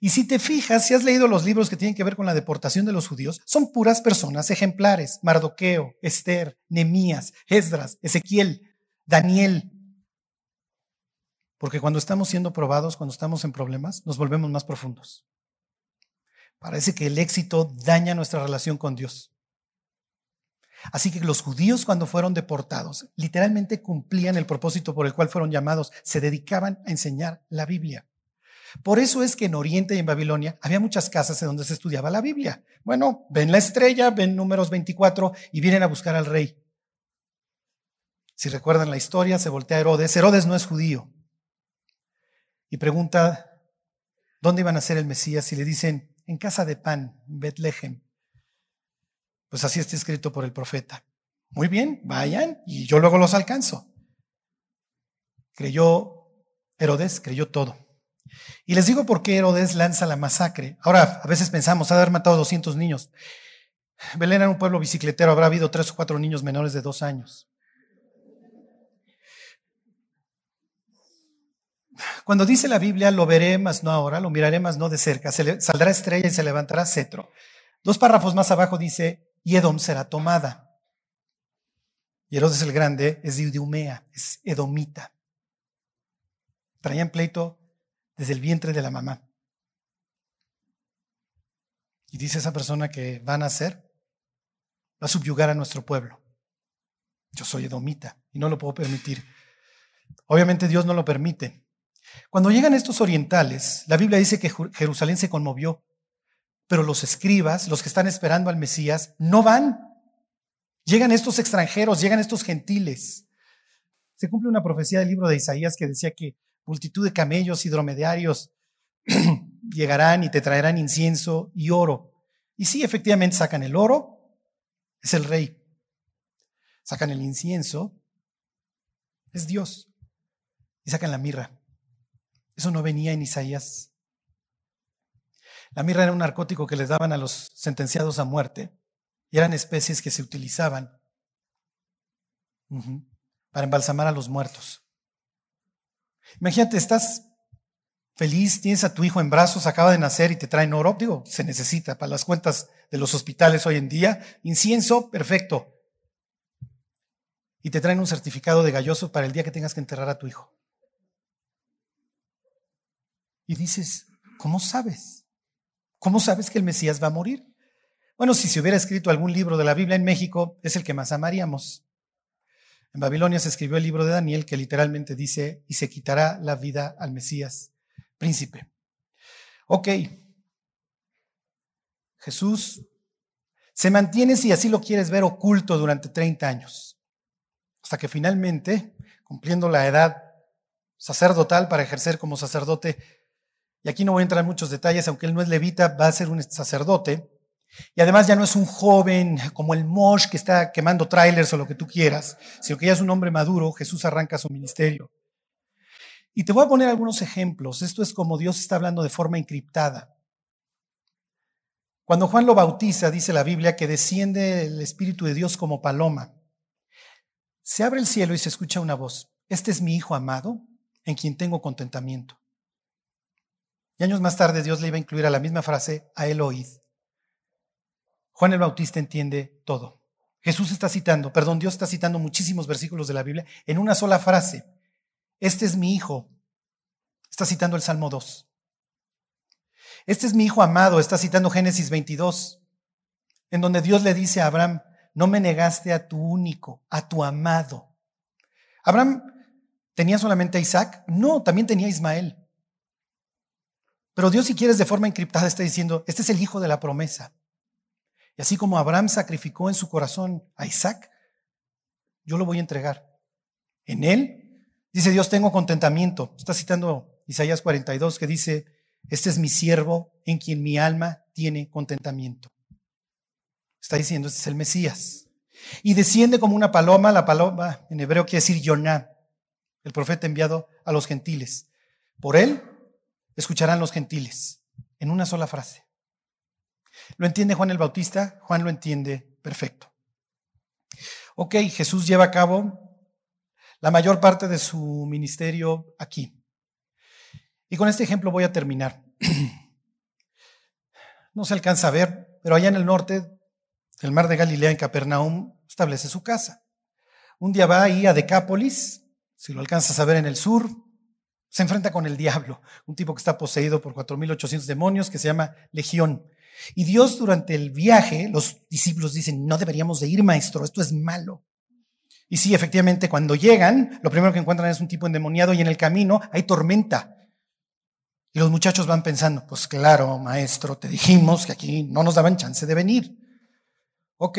Y si te fijas, si has leído los libros que tienen que ver con la deportación de los judíos, son puras personas ejemplares. Mardoqueo, Esther, Nemías, Esdras, Ezequiel, Daniel. Porque cuando estamos siendo probados, cuando estamos en problemas, nos volvemos más profundos. Parece que el éxito daña nuestra relación con Dios. Así que los judíos cuando fueron deportados literalmente cumplían el propósito por el cual fueron llamados, se dedicaban a enseñar la Biblia. Por eso es que en Oriente y en Babilonia había muchas casas en donde se estudiaba la Biblia. Bueno, ven la estrella, ven números 24 y vienen a buscar al rey. Si recuerdan la historia, se voltea a Herodes. Herodes no es judío. Y pregunta, ¿dónde iban a ser el Mesías? Y le dicen, en casa de pan, Betlehem. Pues así está escrito por el profeta. Muy bien, vayan y yo luego los alcanzo. Creyó Herodes, creyó todo. Y les digo por qué Herodes lanza la masacre. Ahora, a veces pensamos, ha haber matado 200 niños. Belén era un pueblo bicicletero, habrá habido tres o cuatro niños menores de dos años. Cuando dice la Biblia, lo veré más no ahora, lo miraré más no de cerca, se saldrá estrella y se levantará cetro. Dos párrafos más abajo dice, y Edom será tomada. Y Herodes el Grande es de Idumea, es edomita. Traían pleito desde el vientre de la mamá. Y dice esa persona que va a nacer, va a subyugar a nuestro pueblo. Yo soy edomita y no lo puedo permitir. Obviamente Dios no lo permite. Cuando llegan estos orientales, la Biblia dice que Jerusalén se conmovió, pero los escribas, los que están esperando al Mesías, no van. Llegan estos extranjeros, llegan estos gentiles. Se cumple una profecía del libro de Isaías que decía que multitud de camellos y dromedarios llegarán y te traerán incienso y oro. Y sí, efectivamente sacan el oro, es el rey. Sacan el incienso, es Dios. Y sacan la mirra. Eso no venía en Isaías. La mirra era un narcótico que les daban a los sentenciados a muerte y eran especies que se utilizaban para embalsamar a los muertos. Imagínate, estás feliz, tienes a tu hijo en brazos, acaba de nacer y te traen oro. Digo, se necesita para las cuentas de los hospitales hoy en día. Incienso, perfecto. Y te traen un certificado de galloso para el día que tengas que enterrar a tu hijo. Y dices, ¿cómo sabes? ¿Cómo sabes que el Mesías va a morir? Bueno, si se hubiera escrito algún libro de la Biblia en México, es el que más amaríamos. En Babilonia se escribió el libro de Daniel que literalmente dice, y se quitará la vida al Mesías, príncipe. Ok, Jesús se mantiene, si así lo quieres ver, oculto durante 30 años, hasta que finalmente, cumpliendo la edad sacerdotal para ejercer como sacerdote, y aquí no voy a entrar en muchos detalles, aunque él no es levita, va a ser un sacerdote. Y además ya no es un joven como el Mosh que está quemando trailers o lo que tú quieras, sino que ya es un hombre maduro, Jesús arranca su ministerio. Y te voy a poner algunos ejemplos. Esto es como Dios está hablando de forma encriptada. Cuando Juan lo bautiza, dice la Biblia que desciende el Espíritu de Dios como paloma. Se abre el cielo y se escucha una voz. Este es mi Hijo amado, en quien tengo contentamiento. Y años más tarde Dios le iba a incluir a la misma frase, a él oíd. Juan el Bautista entiende todo. Jesús está citando, perdón, Dios está citando muchísimos versículos de la Biblia en una sola frase. Este es mi hijo. Está citando el Salmo 2. Este es mi hijo amado, está citando Génesis 22, en donde Dios le dice a Abraham, no me negaste a tu único, a tu amado. Abraham tenía solamente a Isaac, no, también tenía a Ismael. Pero Dios, si quieres, de forma encriptada está diciendo, este es el hijo de la promesa. Y así como Abraham sacrificó en su corazón a Isaac, yo lo voy a entregar. En él, dice Dios, tengo contentamiento. Está citando Isaías 42 que dice, este es mi siervo en quien mi alma tiene contentamiento. Está diciendo, este es el Mesías. Y desciende como una paloma, la paloma en hebreo quiere decir Yoná, el profeta enviado a los gentiles. Por él escucharán los gentiles, en una sola frase. ¿Lo entiende Juan el Bautista? Juan lo entiende perfecto. Ok, Jesús lleva a cabo la mayor parte de su ministerio aquí. Y con este ejemplo voy a terminar. No se alcanza a ver, pero allá en el norte del mar de Galilea, en Capernaum, establece su casa. Un día va ahí a Decápolis, si lo alcanzas a ver en el sur, se enfrenta con el diablo, un tipo que está poseído por 4.800 demonios que se llama Legión. Y Dios durante el viaje, los discípulos dicen, no deberíamos de ir, maestro, esto es malo. Y sí, efectivamente, cuando llegan, lo primero que encuentran es un tipo endemoniado y en el camino hay tormenta. Y los muchachos van pensando, pues claro, maestro, te dijimos que aquí no nos daban chance de venir. Ok,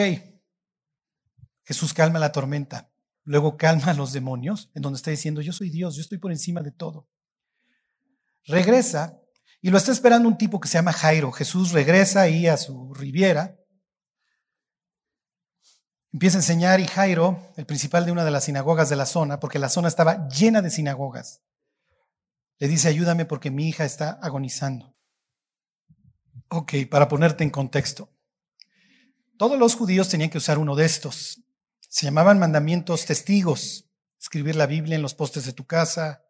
Jesús calma la tormenta. Luego calma a los demonios, en donde está diciendo, yo soy Dios, yo estoy por encima de todo. Regresa y lo está esperando un tipo que se llama Jairo. Jesús regresa ahí a su riviera, empieza a enseñar y Jairo, el principal de una de las sinagogas de la zona, porque la zona estaba llena de sinagogas, le dice, ayúdame porque mi hija está agonizando. Ok, para ponerte en contexto. Todos los judíos tenían que usar uno de estos. Se llamaban mandamientos testigos, escribir la Biblia en los postes de tu casa,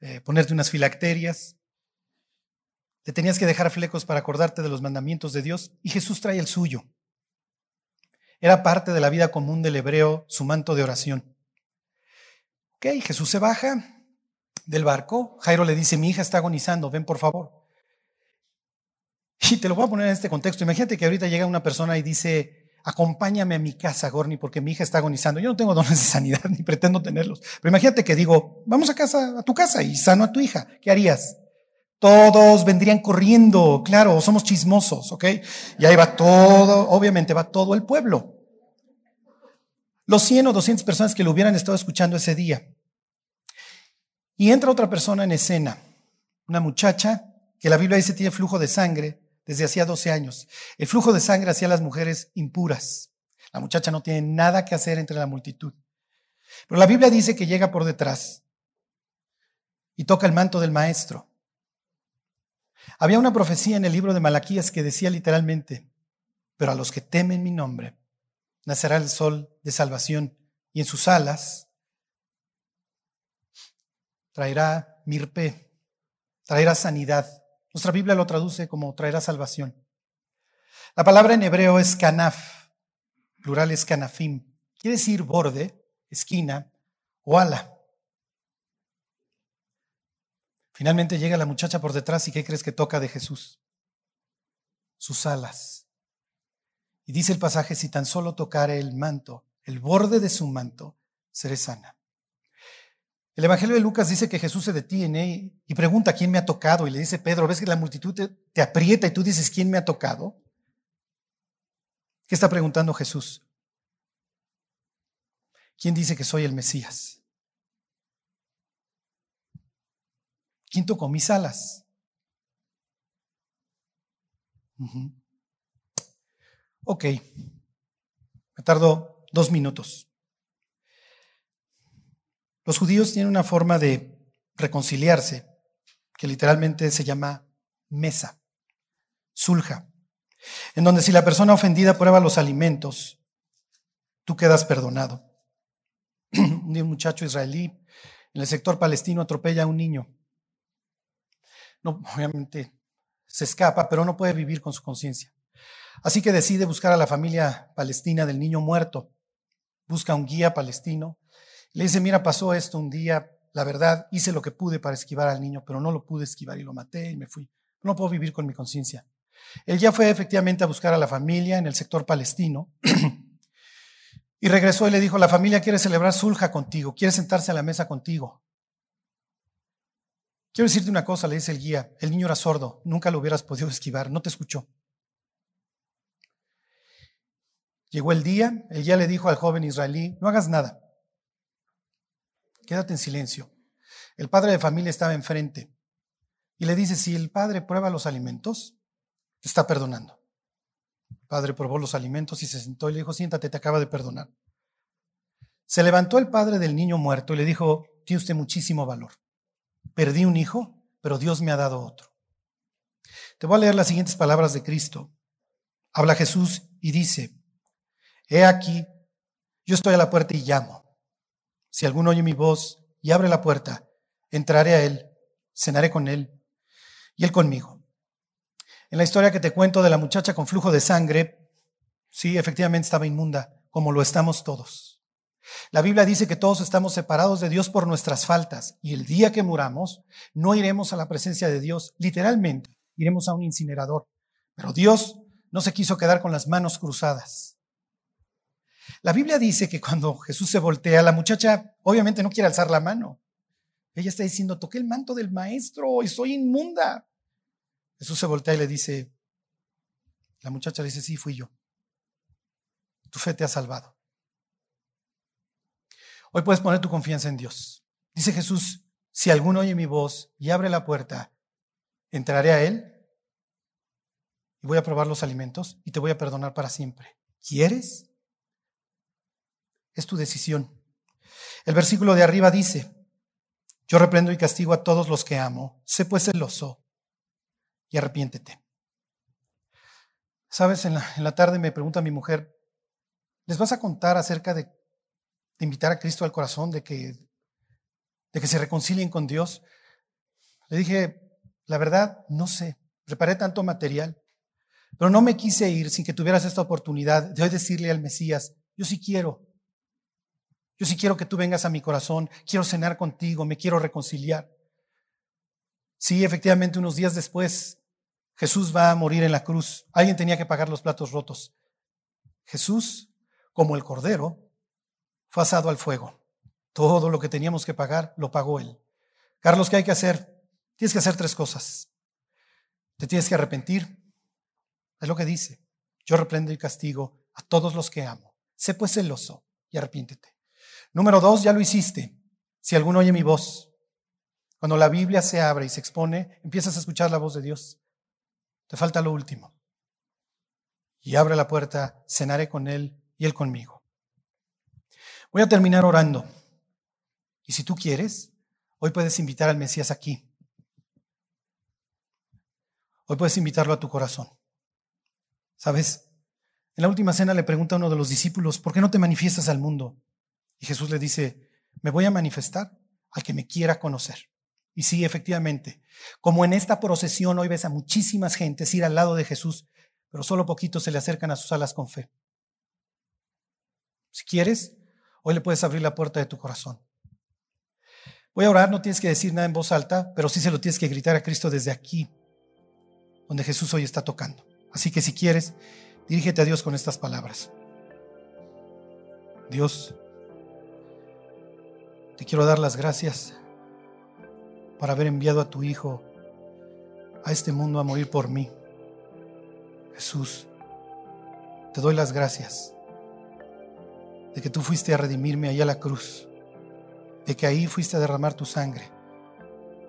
eh, ponerte unas filacterias. Te tenías que dejar flecos para acordarte de los mandamientos de Dios y Jesús trae el suyo. Era parte de la vida común del hebreo su manto de oración. Ok, Jesús se baja del barco. Jairo le dice, mi hija está agonizando, ven por favor. Y te lo voy a poner en este contexto. Imagínate que ahorita llega una persona y dice, acompáñame a mi casa, Gorni, porque mi hija está agonizando. Yo no tengo dones de sanidad, ni pretendo tenerlos. Pero imagínate que digo, vamos a casa, a tu casa y sano a tu hija. ¿Qué harías? Todos vendrían corriendo, claro, somos chismosos, ¿ok? Y ahí va todo, obviamente va todo el pueblo. Los 100 o 200 personas que lo hubieran estado escuchando ese día. Y entra otra persona en escena, una muchacha que la Biblia dice tiene flujo de sangre, desde hacía 12 años. El flujo de sangre hacía las mujeres impuras. La muchacha no tiene nada que hacer entre la multitud. Pero la Biblia dice que llega por detrás y toca el manto del maestro. Había una profecía en el libro de Malaquías que decía literalmente, pero a los que temen mi nombre, nacerá el sol de salvación y en sus alas traerá mirpe, traerá sanidad. Nuestra Biblia lo traduce como traerá salvación. La palabra en hebreo es kanaf, plural es kanafim. Quiere decir borde, esquina o ala. Finalmente llega la muchacha por detrás y ¿qué crees que toca de Jesús? Sus alas. Y dice el pasaje, si tan solo tocare el manto, el borde de su manto, seré sana. El Evangelio de Lucas dice que Jesús se detiene y pregunta quién me ha tocado y le dice, Pedro, ¿ves que la multitud te, te aprieta y tú dices quién me ha tocado? ¿Qué está preguntando Jesús? ¿Quién dice que soy el Mesías? ¿Quién tocó mis alas? Ok, me tardó dos minutos. Los judíos tienen una forma de reconciliarse que literalmente se llama mesa, sulja, en donde si la persona ofendida prueba los alimentos, tú quedas perdonado. Un muchacho israelí en el sector palestino atropella a un niño. Obviamente se escapa, pero no puede vivir con su conciencia. Así que decide buscar a la familia palestina del niño muerto. Busca un guía palestino. Le dice, mira, pasó esto un día. La verdad, hice lo que pude para esquivar al niño, pero no lo pude esquivar y lo maté y me fui. No puedo vivir con mi conciencia. Él ya fue efectivamente a buscar a la familia en el sector palestino y regresó y le dijo, la familia quiere celebrar sulja contigo, quiere sentarse a la mesa contigo. Quiero decirte una cosa, le dice el guía, el niño era sordo, nunca lo hubieras podido esquivar, no te escuchó. Llegó el día, el guía le dijo al joven israelí, no hagas nada, quédate en silencio. El padre de familia estaba enfrente y le dice, si el padre prueba los alimentos, te está perdonando. El padre probó los alimentos y se sentó y le dijo, siéntate, te acaba de perdonar. Se levantó el padre del niño muerto y le dijo, tiene usted muchísimo valor. Perdí un hijo, pero Dios me ha dado otro. Te voy a leer las siguientes palabras de Cristo. Habla Jesús y dice, He aquí, yo estoy a la puerta y llamo. Si alguno oye mi voz y abre la puerta, entraré a él, cenaré con él y él conmigo. En la historia que te cuento de la muchacha con flujo de sangre, sí, efectivamente estaba inmunda, como lo estamos todos. La Biblia dice que todos estamos separados de Dios por nuestras faltas y el día que muramos no iremos a la presencia de Dios, literalmente, iremos a un incinerador. Pero Dios no se quiso quedar con las manos cruzadas. La Biblia dice que cuando Jesús se voltea, la muchacha obviamente no quiere alzar la mano. Ella está diciendo, toqué el manto del maestro y soy inmunda. Jesús se voltea y le dice, la muchacha le dice, sí, fui yo. Tu fe te ha salvado. Hoy puedes poner tu confianza en Dios. Dice Jesús, si alguno oye mi voz y abre la puerta, entraré a él y voy a probar los alimentos y te voy a perdonar para siempre. ¿Quieres? Es tu decisión. El versículo de arriba dice, yo reprendo y castigo a todos los que amo. Sé pues celoso y arrepiéntete. Sabes, en la, tarde me pregunta mi mujer, ¿les vas a contar acerca de, invitar a Cristo al corazón, de que, de que se reconcilien con Dios? Le dije, la verdad, no sé, preparé tanto material, pero no me quise ir sin que tuvieras esta oportunidad de hoy decirle al Mesías, yo sí quiero, yo sí quiero que tú vengas a mi corazón, quiero cenar contigo, me quiero reconciliar. Sí, efectivamente, unos días después, Jesús va a morir en la cruz. Alguien tenía que pagar los platos rotos. Jesús, como el Cordero, fue asado al fuego. Todo lo que teníamos que pagar lo pagó Él. Carlos, ¿qué hay que hacer? Tienes que hacer tres cosas. Te tienes que arrepentir. Es lo que dice. Yo reprendo y castigo a todos los que amo. Sé pues celoso y arrepiéntete. Número dos, ya lo hiciste. Si alguno oye mi voz cuando la Biblia se abre y se expone, empiezas a escuchar la voz de Dios. Te falta lo último. Y abre la puerta, cenaré con Él y Él conmigo. Voy a terminar orando. Y si tú quieres, hoy puedes invitar al Mesías aquí. Hoy puedes invitarlo a tu corazón. ¿Sabes? En la última cena le pregunta a uno de los discípulos, ¿por qué no te manifiestas al mundo? Y Jesús le dice, me voy a manifestar al que me quiera conocer. Y sí, efectivamente, como en esta procesión hoy ves a muchísimas gentes ir al lado de Jesús, pero solo poquitos se le acercan a sus alas con fe. Si quieres, hoy le puedes abrir la puerta de tu corazón. Voy a orar, no tienes que decir nada en voz alta, pero sí se lo tienes que gritar a Cristo desde aquí, donde Jesús hoy está tocando. Así que si quieres, dirígete a Dios con estas palabras. Dios, te quiero dar las gracias por haber enviado a tu Hijo a este mundo a morir por mí. Jesús, te doy las gracias de que tú fuiste a redimirme allá a la cruz de que ahí fuiste a derramar tu sangre.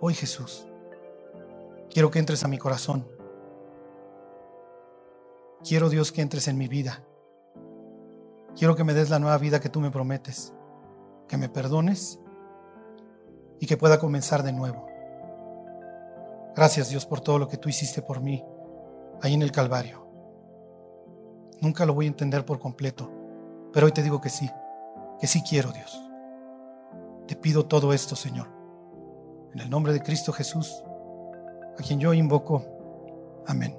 Hoy Jesús, quiero que entres a mi corazón. Quiero Dios que entres en mi vida. Quiero que me des la nueva vida que tú me prometes, que me perdones y que pueda comenzar de nuevo. Gracias Dios por todo lo que tú hiciste por mí ahí en el Calvario. Nunca lo voy a entender por completo, pero hoy te digo que sí, que sí quiero Dios. Te pido todo esto, Señor. En el nombre de Cristo Jesús, a quien yo invoco. Amén.